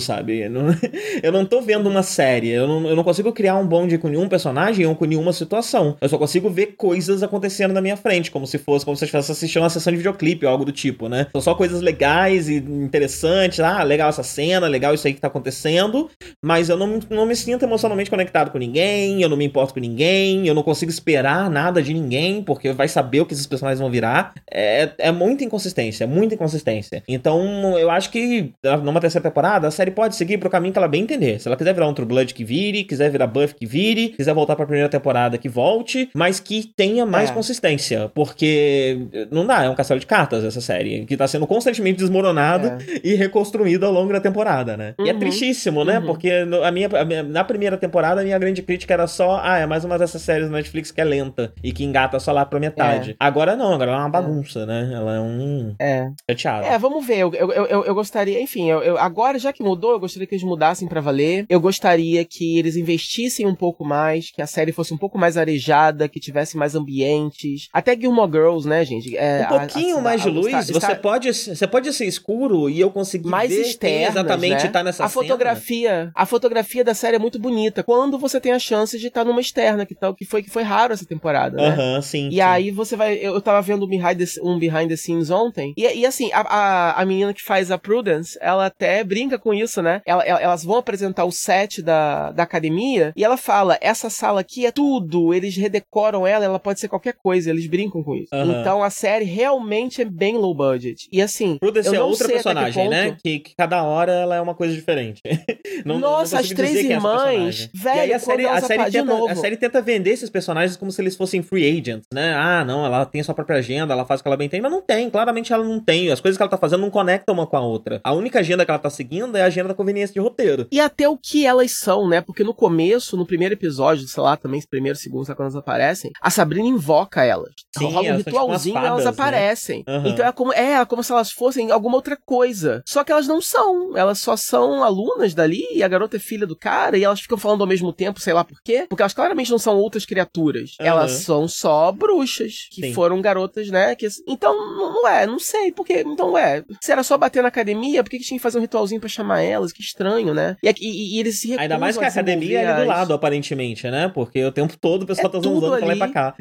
sabe? Eu não, tô vendo uma série. Eu não, eu não consigo criar um bonde com nenhum personagem ou com nenhuma situação. Eu só consigo ver coisas acontecendo na minha frente, como se fosse, como se eu estivesse assistindo uma sessão de videoclipe ou algo do tipo, né? São só coisas legais e interessantes. Ah, legal essa cena, legal isso aí que tá acontecendo. Mas eu não, não me sinto emocionalmente conectado com ninguém, eu não me importo com ninguém, eu não consigo esperar nada de ninguém, porque vai saber o que esses personagens vão virar. É, é muita inconsistência, é muita inconsistência. Então, eu acho que numa terceira temporada, a série pode seguir pro caminho que ela bem entender. Se ela quiser virar um True Blood, que vire, quiser virar Buff, que vire, quiser voltar pra primeira temporada, que volte, mas que tenha mais é. consistência, porque não dá, é um castelo de cartas essa série, que tá sendo constantemente desmoronado é. e reconstruído ao longo da temporada, né? Uhum. E é uhum. tristíssimo, né? Uhum. Porque a minha, a minha, na primeira temporada, a minha grande crítica era só, ah, é mais uma dessas séries do Netflix que é lenta e que engata só lá pra metade. É. Agora não, agora ela é uma bagunça, é. né? Ela é um. É. Chateado. É, vamos ver. Eu, eu, eu, eu gostaria, enfim, eu, eu, agora já que mudou, eu gostaria que eles mudassem para valer. Eu gostaria que eles investissem um pouco mais, que a série fosse um pouco mais arejada, que tivesse mais ambientes. Até Gilmore Girls, né, gente? É, um pouquinho a, a, mais de luz. Está, você, está... Pode, você pode ser escuro e eu conseguir mais ver externas, exatamente né? tá nessa a fotografia, a fotografia da série é muito bonita. Quando você tem a chance de estar tá numa externa, que tal que foi que foi raro essa temporada, né? Aham, uh -huh, sim. E sim. aí você vai, eu tava vendo um behind the, um behind the scenes ontem. E, e assim, a, a, a, menina que faz a Prudence, ela até brinca com isso, né? Ela, elas vão apresentar o set da, da academia e ela fala: essa sala aqui é tudo. Eles redecoram ela, ela pode ser qualquer coisa. Eles brincam com isso. Uh -huh. Então a série realmente é bem low budget. E assim, Prudence é outra personagem, né? Que, que, cada hora ela é uma coisa diferente. não, Nossa, não as três é irmãs, velho, e aí a série, a série, tenta, a série tenta vender esses personagens como se eles fossem free agents, né? Ah, não, ela tem sua própria agenda, ela faz o que ela bem tem, mas não tem, claramente ela não tem. As coisas que ela tá fazendo não conectam uma com a outra. A única agenda que ela tá seguindo ainda é a agenda da conveniência de roteiro. E até o que elas são, né? Porque no começo, no primeiro episódio, sei lá, também primeiro, segundo, sabe quando elas aparecem, a Sabrina invoca elas. Sim, Rola um tipo ritualzinho umas e elas fadas, né? aparecem. Aham. Então é como, é, como se elas fossem alguma outra coisa. Só que elas não são. Elas só são alunas dali e a garota é filha do cara e elas ficam falando ao mesmo tempo, sei lá por quê. Porque elas claramente não são outras criaturas. Aham. Elas são só bruxas que Sim. foram garotas, né? Que, então, não é, não sei. Porque, então, é. Se era só bater na academia, por que, que tinha que fazer um ritualzinho pra chamar elas? Que estranho, né? E, e- e eles se recusam Ainda mais que a academia é ali do lado, aparentemente, né? Porque o tempo todo o pessoal É tá zanzando pra lá e pra cá.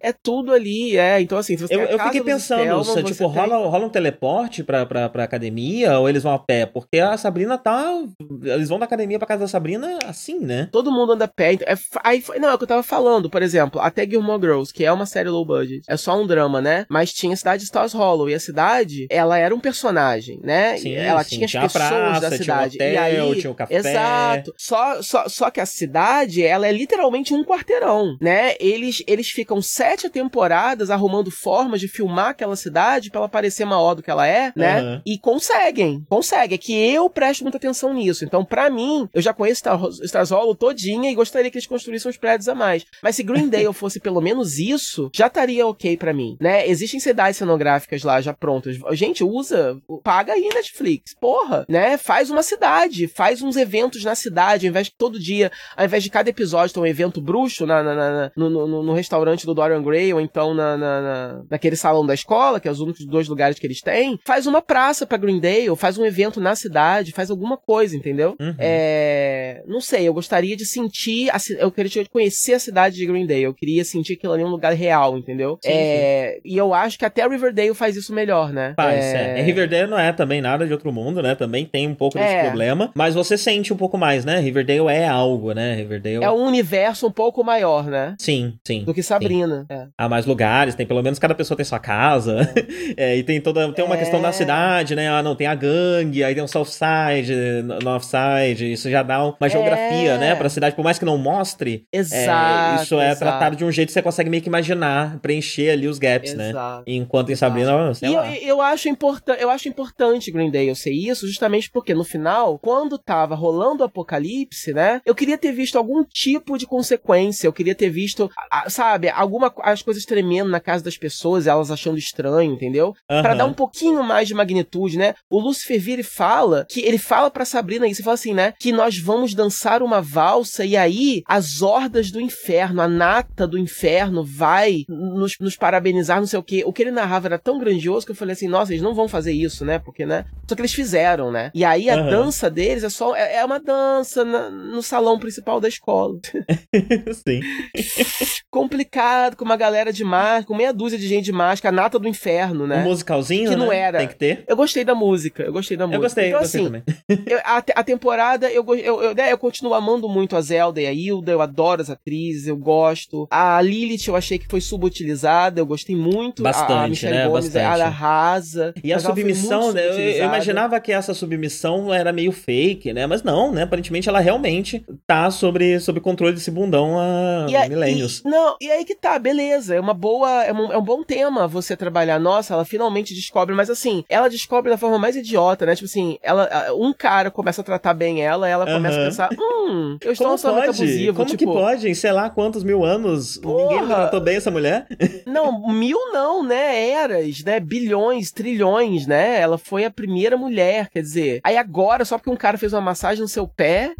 É tudo ali, é. Então, assim, se você Eu, a eu fiquei pensando, você tipo, tem- rola, rola um teleporte pra, pra, pra academia ou eles vão a pé? Porque a Sabrina tá. Eles vão da academia pra casa da Sabrina assim, né? Todo mundo anda a pé. então, é aí não, é o que eu tava falando. Por exemplo, até Gilmore Girls, que é uma série low budget. É só um drama, né? Mas tinha a cidade de Stars Hollow. E a cidade, ela era um personagem, né? Sim, ela sim, tinha as tinha pessoas praça, da tinha o cidade. hotel, e aí, tinha o café. Exato. Só, só, só que a cidade, ela é literalmente um quarteirão, né? Eles, eles ficam sete temporadas arrumando formas de filmar aquela cidade pra ela parecer maior do que ela é, né? Aham. E conseguem, conseguem. É que eu presto muita atenção nisso. Então, pra mim, eu já conheço Star, Hollow todinha e gostaria que eles construíssem uns prédios a mais. Mas se Greendale fosse pelo menos isso, já estaria ok pra mim, né? Existem cidades cenográficas lá já prontas. Gente, usa, paga aí Netflix. Porra, né? Faz uma cidade, faz uns eventos na cidade, ao invés de todo dia, ao invés de cada episódio ter um evento bruxo na, na- na- no, no- no restaurante do Dorian Gray, ou então na, na- na- naquele salão da escola, que é os únicos dois lugares que eles têm, faz uma praça pra Greendale, faz um evento na cidade, faz alguma coisa, entendeu? Uhum. É, não sei, eu gostaria de sentir, a eu queria conhecer a cidade de Greendale, eu queria sentir aquilo ali um lugar real, entendeu? Sim, É, E eu acho que até Riverdale faz isso melhor, né? Faz, é. Riverdale não é também nada de outro mundo, né? Também tem um pouco desse É. problema. Mas você sente um pouco mais, né? Riverdale é algo, né? Riverdale. É um universo um pouco maior, né? Sim, sim. Do que Sabrina. É. Há mais lugares, tem pelo menos cada pessoa tem sua casa. É, e tem toda. Tem uma É. questão da cidade, né? Ah, não, tem a gangue, aí tem o South Side, North Side. Isso já dá uma geografia, É. né? Pra cidade, por mais que não mostre. é, Exato. isso é exato, tratado de um jeito que você consegue meio que imaginar, preencher ali os gaps, né? Exato. Enquanto em Sabrina, sei E eu, lá. eu acho importante, eu acho importante Greendale ser isso, justamente porque no final, quando tava rolando o apocalipse, né? Eu queria ter visto algum tipo de consequência, eu queria ter visto, sabe, alguma as coisas tremendo na casa das pessoas, elas achando estranho, entendeu? Pra Aham. dar um pouquinho mais de magnitude, né? O Lucifer vira e fala que ele fala pra Sabrina isso, ele fala assim, né? Que nós vamos dançar uma valsa e aí as hordas do inferno, a nata do inferno vai nos, nos parabenizar, não sei o quê. O que ele narrava era tão grandioso que eu falei assim, nossa, eles não vão fazer isso, né? Porque, né? Só que eles fizeram, né? E aí a Aham. dança deles é só é, é uma dança na- no salão principal da escola. Sim. Complicado, com uma galera de máscara, com meia dúzia de gente de máscara, a nata do inferno, né? Um musicalzinho, Que não né? era. Tem que ter. Eu gostei da música, eu gostei da música. Eu gostei, então, gostei assim, também. eu- a, a temporada, eu, eu, eu, né, eu continuo amando muito a Zelda e a Hilda, eu adoro as atrizes, eu gosto. A Lilith eu achei que foi subutilizada, eu gostei muito. A- a, Bastante, Michelle né? Gomes, Bastante. ela arrasa. E a submissão, né? Eu, eu imaginava que essa submissão era meio fake, né? Mas não, né? Aparentemente ela realmente tá sobre, sobre controle desse bundão há E aí- milênios. e- não, e aí que tá, beleza. É uma boa. É um, é um bom tema você trabalhar. Nossa, ela finalmente descobre, mas assim, ela descobre da forma mais idiota, né? Tipo assim, ela, a- um cara começa a tratar bem ela, ela começa a Aham. pensar: hum, eu estou pode? abusivo. Como tipo, que pode? Em sei lá quantos mil anos ninguém Porra! tratou bem essa mulher? Não, mil não, né? Eras, né? Bilhões, trilhões, né? Ela foi a primeira mulher, quer dizer. Aí agora, só porque um cara fez uma massagem no seu pé.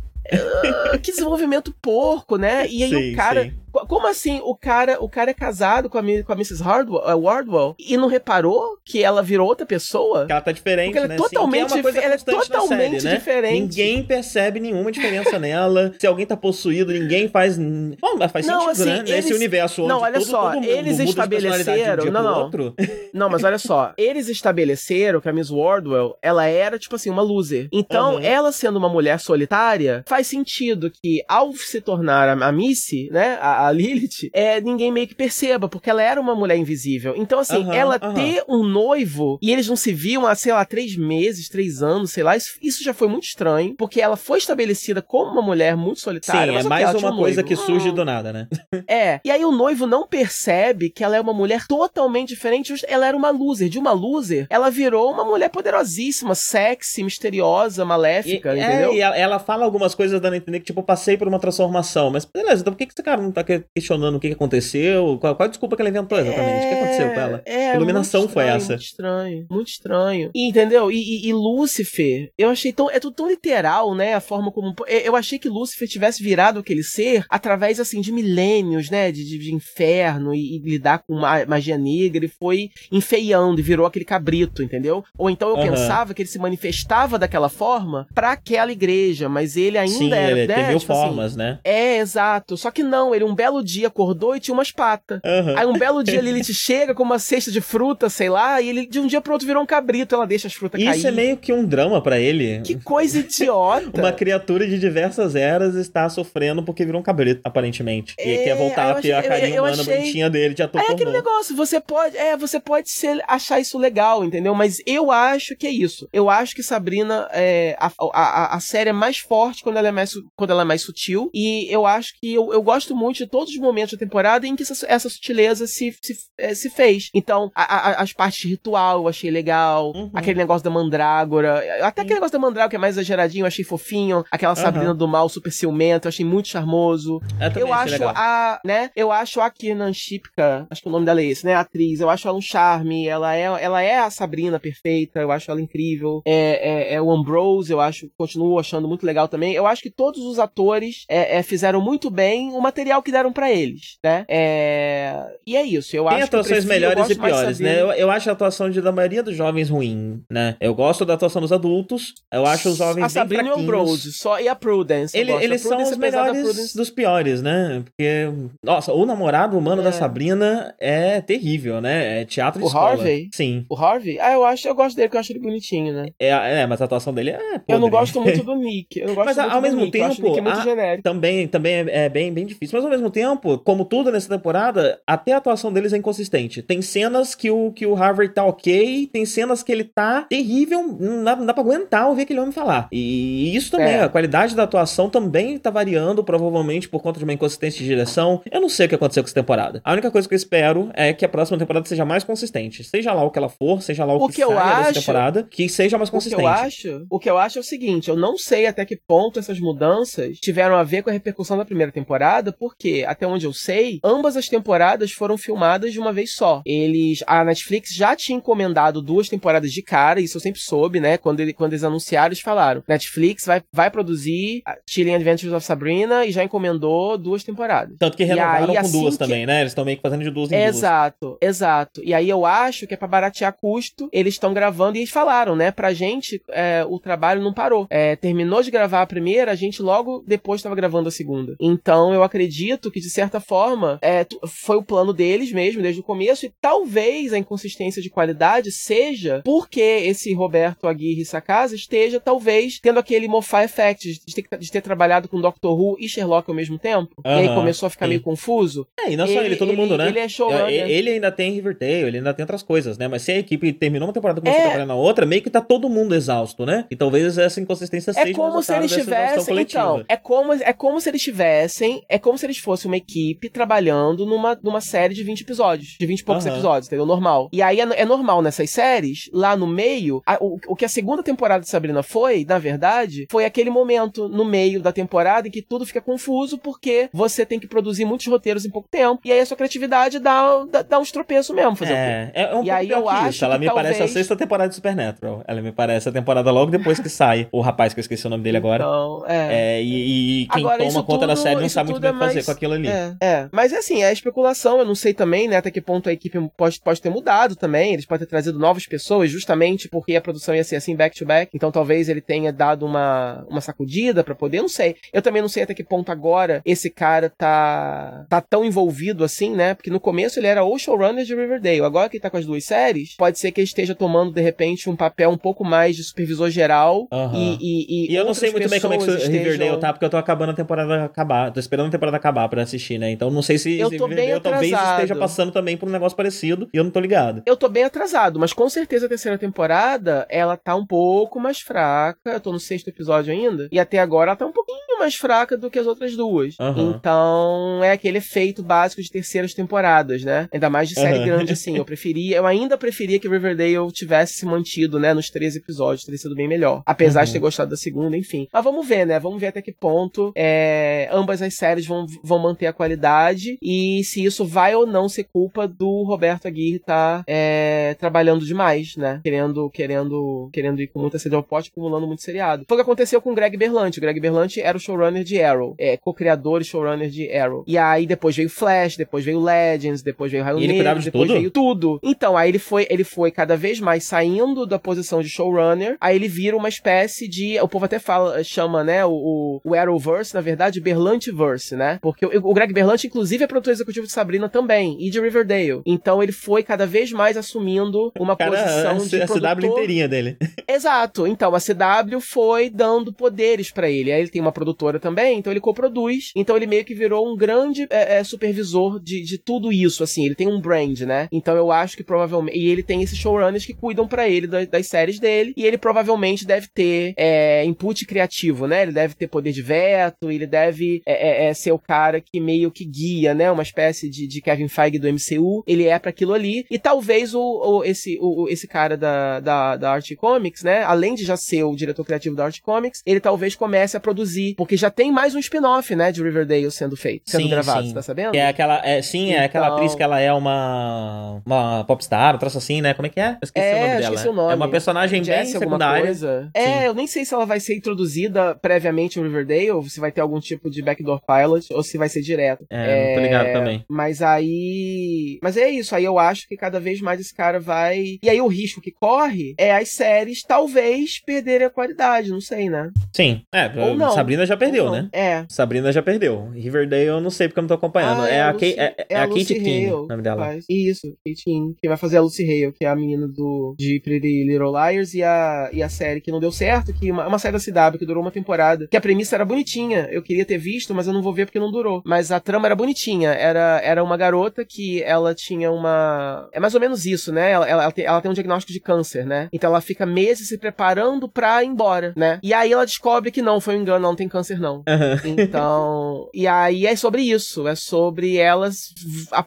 ah, que desenvolvimento porco, né? E aí Sim, o cara. sim. Co- Como assim? O cara, o cara é casado com a, com a Mrs. Hardwell, eh, Wardwell e não reparou que ela virou outra pessoa? Porque ela tá diferente, Porque ela é né? Sim, que totalmente coisa dif- ela é totalmente série, né? diferente. Ninguém percebe nenhuma diferença nela. Se alguém tá possuído, ninguém faz. Bom, faz Não, sentido, assim, né? Nesse eles- universo onde Não, olha todo, só, todo mundo eles um estabeleceram- dia não, não. outro. Não, mas olha só, eles estabeleceram que a Miss Wardwell, ela era, tipo assim, uma loser. Então, Uhum. ela sendo uma mulher solitária, faz sentido que, ao se tornar a, a Missy, né, a, a Lilith, é, ninguém meio que perceba, porque ela era uma mulher invisível. Então, assim, ela ter um noivo e eles não se viam há, sei lá, três meses, três anos, sei lá, isso, isso já foi muito estranho, porque ela foi estabelecida como uma mulher muito Sim, solitária. é mas ok, mais uma um coisa noivo. que surge Hum, do nada, né? É. E aí o noivo não percebe que ela é uma mulher totalmente diferente. Ela era uma loser. De uma loser, ela virou uma mulher poderosíssima, sexy, misteriosa, E, maléfica, entendeu? é, e ela, fala algumas coisas dando a entender que, tipo, passei por uma transformação. Mas beleza, então por que, que esse cara não tá que- questionando o que, que aconteceu? Qual, qual a desculpa que ela inventou exatamente? O que aconteceu com ela? É, Que iluminação muito foi estranho, essa? Muito estranho, muito estranho. E, entendeu? E, e, e Lúcifer, eu achei tão. É tudo tão literal, né? A forma como. eu- Eu achei que Lúcifer tivesse virado aquele ser através, assim, de milênios, né? De, de, de inferno e, e lidar com ma- magia negra e foi enfeiando e virou aquele cabrito, entendeu? Ou então eu Aham. pensava que ele se manifestava daquela forma pra aquela igreja, mas ele ainda Sim, era. ele né? mil tipo assim, formas, né? é, exato. Só que não, ele um belo dia acordou e tinha umas patas. Aham. Aí um belo dia Lilith chega com uma cesta de fruta, sei lá, e ele de um dia pro outro virou um cabrito, ela deixa as frutas cair. Isso é meio que um drama pra ele. Que coisa idiota. Uma criatura de diversas eras está sofrendo porque virou um cabrito, aparentemente. E É, quer voltar eu a ter a achei- carinha humana achei- bonitinha dele de ator Aí é aquele negócio, você pode, é, você pode ser, achar isso legal, entendeu? Mas eu acho que é isso. Eu acho que Sabrina, é, a, a, a série é mais forte quando ela é mais, quando ela é mais sutil. E eu acho que eu, eu gosto muito de todos os momentos da temporada em que essa, essa sutileza se, se, é, se fez. Então, a- a- as partes de ritual eu achei legal. Uhum. Aquele negócio da mandrágora. Até aquele negócio da mandrágora que é mais exageradinho, eu achei fofinho. Aquela Sabrina do mal super ciumenta, eu achei muito charmoso. Eu, Eu acho legal. a, né? Eu acho a Kiernan Shipka, acho que o nome dela é esse, né? A atriz. Eu acho ela um charme. Ela é, ela é a Sabrina perfeita. Eu acho ela incrível. É, é, é o Ambrose, eu acho, continuo achando muito legal também. Eu acho que todos os atores é, é, fizeram muito bem o material que deram pra eles, né? É, e é isso. Eu Tem acho atuações melhores e piores, né? Eu, eu acho a atuação de, da maioria dos jovens ruim, né? Eu gosto da atuação dos adultos, eu acho os jovens A Sabrina bem o fraquinhos. Ambrose, só e a Prudence. Ele-. A eles são Prudence, os apesar da melhores dos piores, né? Porque, nossa, o namorado humano É. da Sabrina é terrível, né? É teatro de O escola. Harvey? Sim. O Harvey? Ah, eu acho, eu gosto dele, porque eu acho ele bonitinho, né? É, é, mas a atuação dele é Eu não podre. gosto muito do Nick. Eu não gosto Mas, muito ao do mesmo Nick. eu acho o Nick tempo, muito a- genérico. Também, também é, é bem, bem difícil. Mas ao mesmo tempo, como tudo nessa temporada, até a atuação deles é inconsistente. Tem cenas que o, que o Harvard tá ok, tem cenas que ele tá terrível, não dá, não dá pra aguentar ouvir aquele homem falar. E isso também, É. a qualidade da atuação também tá variando, provavelmente por conta de uma inconsistência de direção. Eu não sei o que aconteceu com essa temporada. A única coisa que eu espero é que a próxima temporada seja mais consistente. Seja lá o que ela for, seja lá o, O que, que eu saia dessa acho- temporada, que seja mais O que consistente. eu acho, o que eu acho é o seguinte, eu não sei até que ponto essas mudanças tiveram a ver com a repercussão da primeira temporada, porque até onde eu sei, ambas as temporadas foram filmadas de uma vez só. Eles, a Netflix já tinha encomendado duas temporadas de cara, isso eu sempre soube, né? Quando, ele, quando eles anunciaram, eles falaram: Netflix vai, vai produzir Chilling Adventures of Sabrina e já encomendou duas temporadas. Tanto que renovaram aí, com assim duas que- também, né? Eles estão meio que fazendo de duas em duas. Exato, exato. E aí eu acho que é pra baratear custo, eles estão gravando e eles falaram, né? Pra gente, é, o trabalho não parou. É, terminou de gravar a primeira, a gente logo depois estava gravando a segunda. Então eu acredito que, de certa forma, é, foi o plano deles mesmo, desde o começo, e talvez a inconsistência de qualidade seja porque esse Roberto Aguirre Sacasa esteja, talvez, tendo aquele Moffat Effect de ter, de ter trabalhado com Doctor Who e Sherlock ao mesmo tempo. e aí começou a ficar sim. meio confuso. É, e não só ele, todo ele- mundo, né? Ele é showrunner. É, Ele ainda tem Riverdale, ele ainda tem outras coisas, né? Mas se a equipe terminou uma temporada e começou É. a trabalhar na outra, meio que tá todo mundo exausto, né? E talvez essa inconsistência É seja como se eles tivessem, então, é como, é como se eles tivessem, é como se eles fossem uma equipe trabalhando numa, numa série de 20 episódios, de 20 e poucos Aham. episódios, entendeu? Normal. E aí é, é normal nessas séries, lá no meio, a- o, o que a segunda temporada de Sabrina foi, na verdade, foi aquele momento no meio da temporada em que tudo fica confuso porque você tem que produzir muitos roteiros em pouco tempo, e aí a sua criatividade dá, dá, dá uns tropeços mesmo, fazer? É, é um E aí eu que isso. acho Ela que me parece a talvez- sexta temporada de Supernatural. Ela me parece a temporada logo depois que sai o rapaz que eu esqueci o nome dele agora. Então, é. É, e, e quem Agora, toma conta da tudo- série não sabe muito bem é o que fazer mais- com aquilo ali. É, é. Mas assim, é especulação, eu não sei também, né, até que ponto a equipe pode, pode ter mudado também. Eles podem ter trazido novas pessoas, justamente porque a produção ia ser assim, back to back. Então talvez ele tenha dado uma, uma sacudida pra poder, eu não sei. Eu também não sei até que ponto agora esse cara tá, tá tão envolvido assim, né? Porque no começo ele era o showrunner de Riverdale. Agora que ele tá com as duas séries, pode ser que ele esteja tomando, de repente, um papel um pouco mais de supervisor geral. Aham. E, e, E eu não sei muito bem como é que o Riverdale estejam- tá, porque eu tô acabando a temporada acabar. Tô esperando a temporada acabar pra assistir, né? Então não sei se eu tô bem talvez esteja passando também por um negócio parecido e eu não tô ligado. Eu tô bem atrasado, mas com certeza a terceira temporada ela tá um pouco mais fraca. Eu tô no sexto episódio ainda. E até agora ela tá um pouquinho mais fraca do que as outras duas. Uhum. Então é aquele efeito básico de terceiras temporadas, né? Ainda mais de série uhum. grande assim. Eu preferia, eu ainda preferia que Riverdale tivesse se mantido, né, nos três episódios, teria sido bem melhor. Apesar uhum. de ter gostado da segunda, enfim. Mas vamos ver, né? Vamos ver até que ponto é, ambas as séries vão, vão manter a qualidade e se isso vai ou não ser culpa do Roberto Aguirre estar tá, é, trabalhando demais, né? Querendo, querendo, querendo ir com muita sede ao pote, acumulando muito seriado. Foi o que aconteceu com o Greg Berlanti. O Greg Berlanti era o showrunner de Arrow, é, co-criador e showrunner de Arrow. E aí depois veio Flash, depois veio Legends, depois veio Raio Negro, depois tudo? veio tudo. Então, aí ele foi, ele foi cada vez mais saindo da posição de showrunner, aí ele vira uma espécie de, o povo até fala, chama, né, o, o Arrowverse, na verdade, Berlantiverse, né? Porque o, o Greg Berlanti, inclusive, é produtor executivo de Sabrina também, e de Riverdale. Então ele foi cada vez mais assumindo uma Cara, posição a, de a produtor... CW inteirinha dele. Exato. Então a CW foi dando poderes para ele. Aí ele tem uma produtora também, então ele coproduz. Então ele meio que virou um grande é, é, supervisor de, de tudo isso, assim. Ele tem um brand, né? Então eu acho que provavelmente... E ele tem esses showrunners que cuidam para ele das, das, séries dele. E ele provavelmente deve ter é, input criativo, né? Ele deve ter poder de veto, ele deve é, é, é ser o cara que meio que guia, né? Uma espécie de, de Kevin Feige do MCU. Ele é para aquilo ali. E talvez o, o esse, o, esse cara da, da, da Art Comics, né? Além de já ser o diretor criativo da Art Comics, ele talvez comece a produzir. Porque já tem mais um spin-off, né? De Riverdale sendo feito, sendo sim, gravado, sim. tá sabendo? é aquela. É, sim, é aquela atriz então que ela é uma. Uma popstar, um troço assim, né? Como é que é? Eu esqueci é, o nome dela. O nome. É uma personagem bem secundária. Coisa. É, eu nem sei se ela vai ser introduzida previamente em Riverdale, ou se vai ter algum tipo de backdoor pilot, ou se vai ser direto. É, é não tô ligado é, também. Mas aí. Mas é isso, aí eu acho que cada vez mais esse cara vai. E aí o risco que corre é as séries talvez perderem a qualidade, não sei, né? Sim. É, Ou não. Sabrina já perdeu, né? É. Sabrina já perdeu. Riverdale eu não sei porque eu não tô acompanhando. Ah, é, é, a, Lucy, é, é, é, a, a Kate King, o nome dela. Faz. Isso, Kate King, que vai fazer a Lucy Hale, que é a menina do de Pretty Little Liars e a, e a série que não deu certo, que uma, uma série da CW que durou uma temporada, que a premissa era bonitinha. Eu queria ter visto, mas eu não vou ver porque não durou. Mas a trama era bonitinha. Era, era uma garota que ela tinha uma. É mais ou menos isso, né? Ela, ela, ela, tem, ela tem um diagnóstico de câncer, né? Então ela fica meses se preparando pra ir embora, né? E aí ela descobre que não, foi um engano, não tem câncer, não. Uhum. Então. e aí é sobre isso. É sobre elas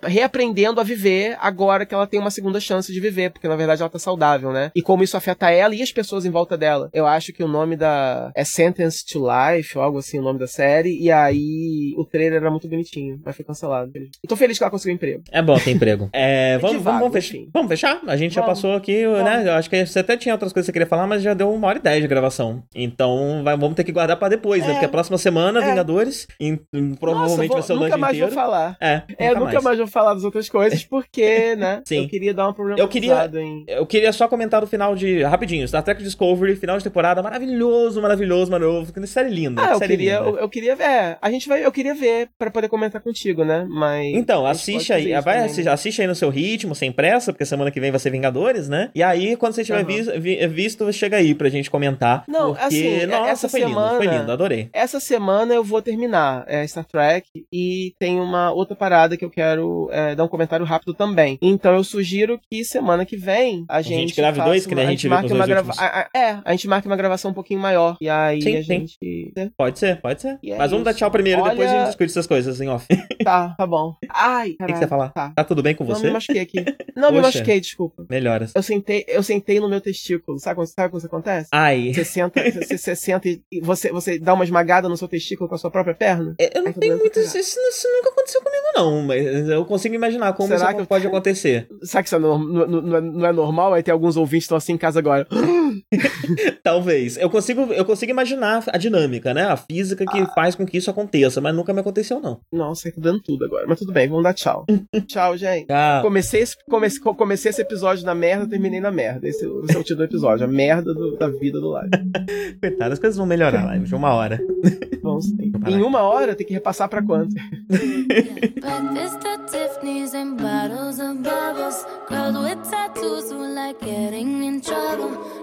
reaprendendo a viver agora que ela tem uma segunda chance de viver, porque na verdade ela tá saudável, né? E como isso afeta ela e as pessoas em volta dela. Eu acho que o nome da. É Sentence to Life, ou algo assim, o nome da série. E aí o trailer era muito bonitinho, mas foi cancelado. Eu tô feliz que ela conseguiu emprego. É bom ter emprego. É, vamos, vamos, vamos, fechar. Vamos fechar? A gente vamos. já passou aqui, vamos. né? Eu acho que você até tinha outras coisas que você queria falar, mas já deu uma hora e dez de gravação. Então vai, vamos ter que guardar pra depois, né? é. né? Porque a próxima semana, é. Vingadores, e, provavelmente Nossa, vou, vai ser o Nunca mais inteiro. vou falar. É, é nunca, mais. mais vou falar das outras coisas, porque, né? Sim. Eu queria dar uma problema eu queria, em... Eu queria só comentar o final de. Rapidinho, Star Trek Discovery, final de temporada, maravilhoso, maravilhoso, maravilhoso. Que série linda. Ah, eu série queria, linda. Eu, eu, queria ver. É, a gente vai. Eu queria ver pra poder comentar contigo, né? Mas. Então, assiste aí. Vai, assiste, né? assiste aí no seu ritmo, sem pressa, porque semana que vem vai ser Vingadores, né? E aí, quando você tiver uhum. visto, visto, chega aí pra gente comentar. Não, porque, assim, nossa, essa foi semana, lindo, foi lindo, adorei. Essa semana eu vou terminar é, Star Trek e tem uma outra parada que eu quero é, dar um comentário rápido também. Então eu sugiro que semana que vem a gente. A gente grave dois, que a gente, a gente marque uma grava... É, a gente marca uma gravação um pouquinho maior. E aí sim, a gente. Pode ser, pode ser. É Mas vamos dar tchau primeiro, Olha... depois a gente discute essas coisas em off. Tá, tá bom. Ai, O que, que, você falar? Tá. tá tudo bem com você? Não me machuquei aqui. Não me machuquei, desculpa. Melhoras. Eu sentei, eu sentei no meu testículo. Sabe quando, sabe quando isso acontece? Ai. Você senta, você, você senta e você, você dá uma esmagada no seu testículo com a sua própria perna? É, eu não tenho muito. Isso, isso, nunca aconteceu comigo, não. Mas eu consigo imaginar como Será isso que pode acontecer. Será que isso não, não, não, não é normal? Aí tem alguns ouvintes que estão assim em casa agora. Talvez. Eu consigo, eu consigo imaginar a dinâmica, né? A física que ah. faz com que isso aconteça, mas nunca me aconteceu, não. Nossa, tá dando tudo agora. Mas tudo bem, vamos dar tchau. tchau, gente. Ah. Comecei, esse, comecei, comecei esse episódio na merda, terminei na merda. Esse, esse é o título do episódio. A merda do, da vida do live. Coitado, as coisas vão melhorar live de uma hora. Vamos sim. Em uma hora tem que repassar pra quanto?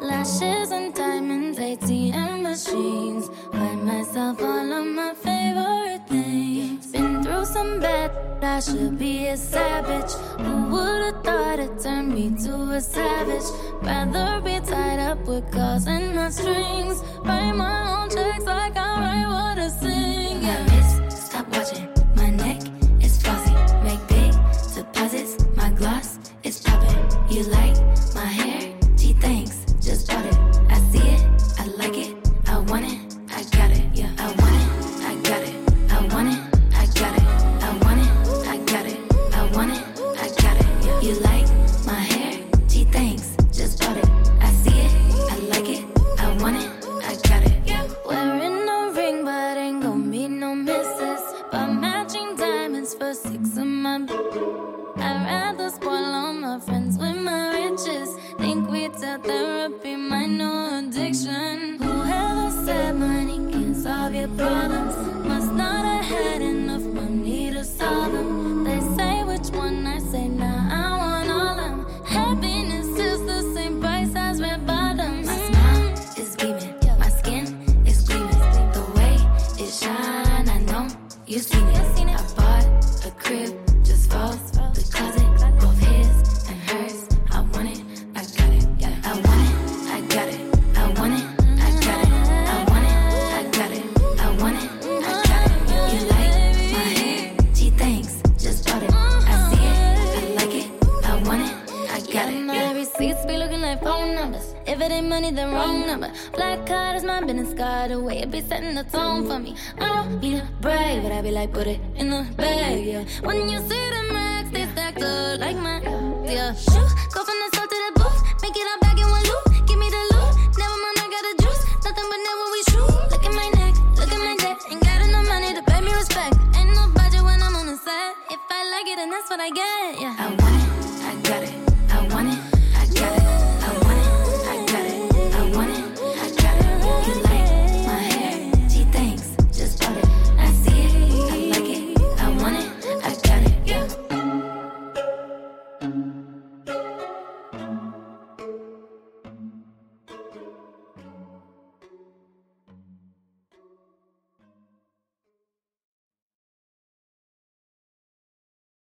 Lashes and diamonds, ATM machines. Buy myself all of my favorite things. It's been through some bad. I should be a savage. Who would've thought it turned me to a savage? Rather be tied up with cause and my strings. Write my own checks like I write what I sing. Yeah. My wrist, stop watching. My neck is fuzzy. Make big deposits. My gloss is popping. You like?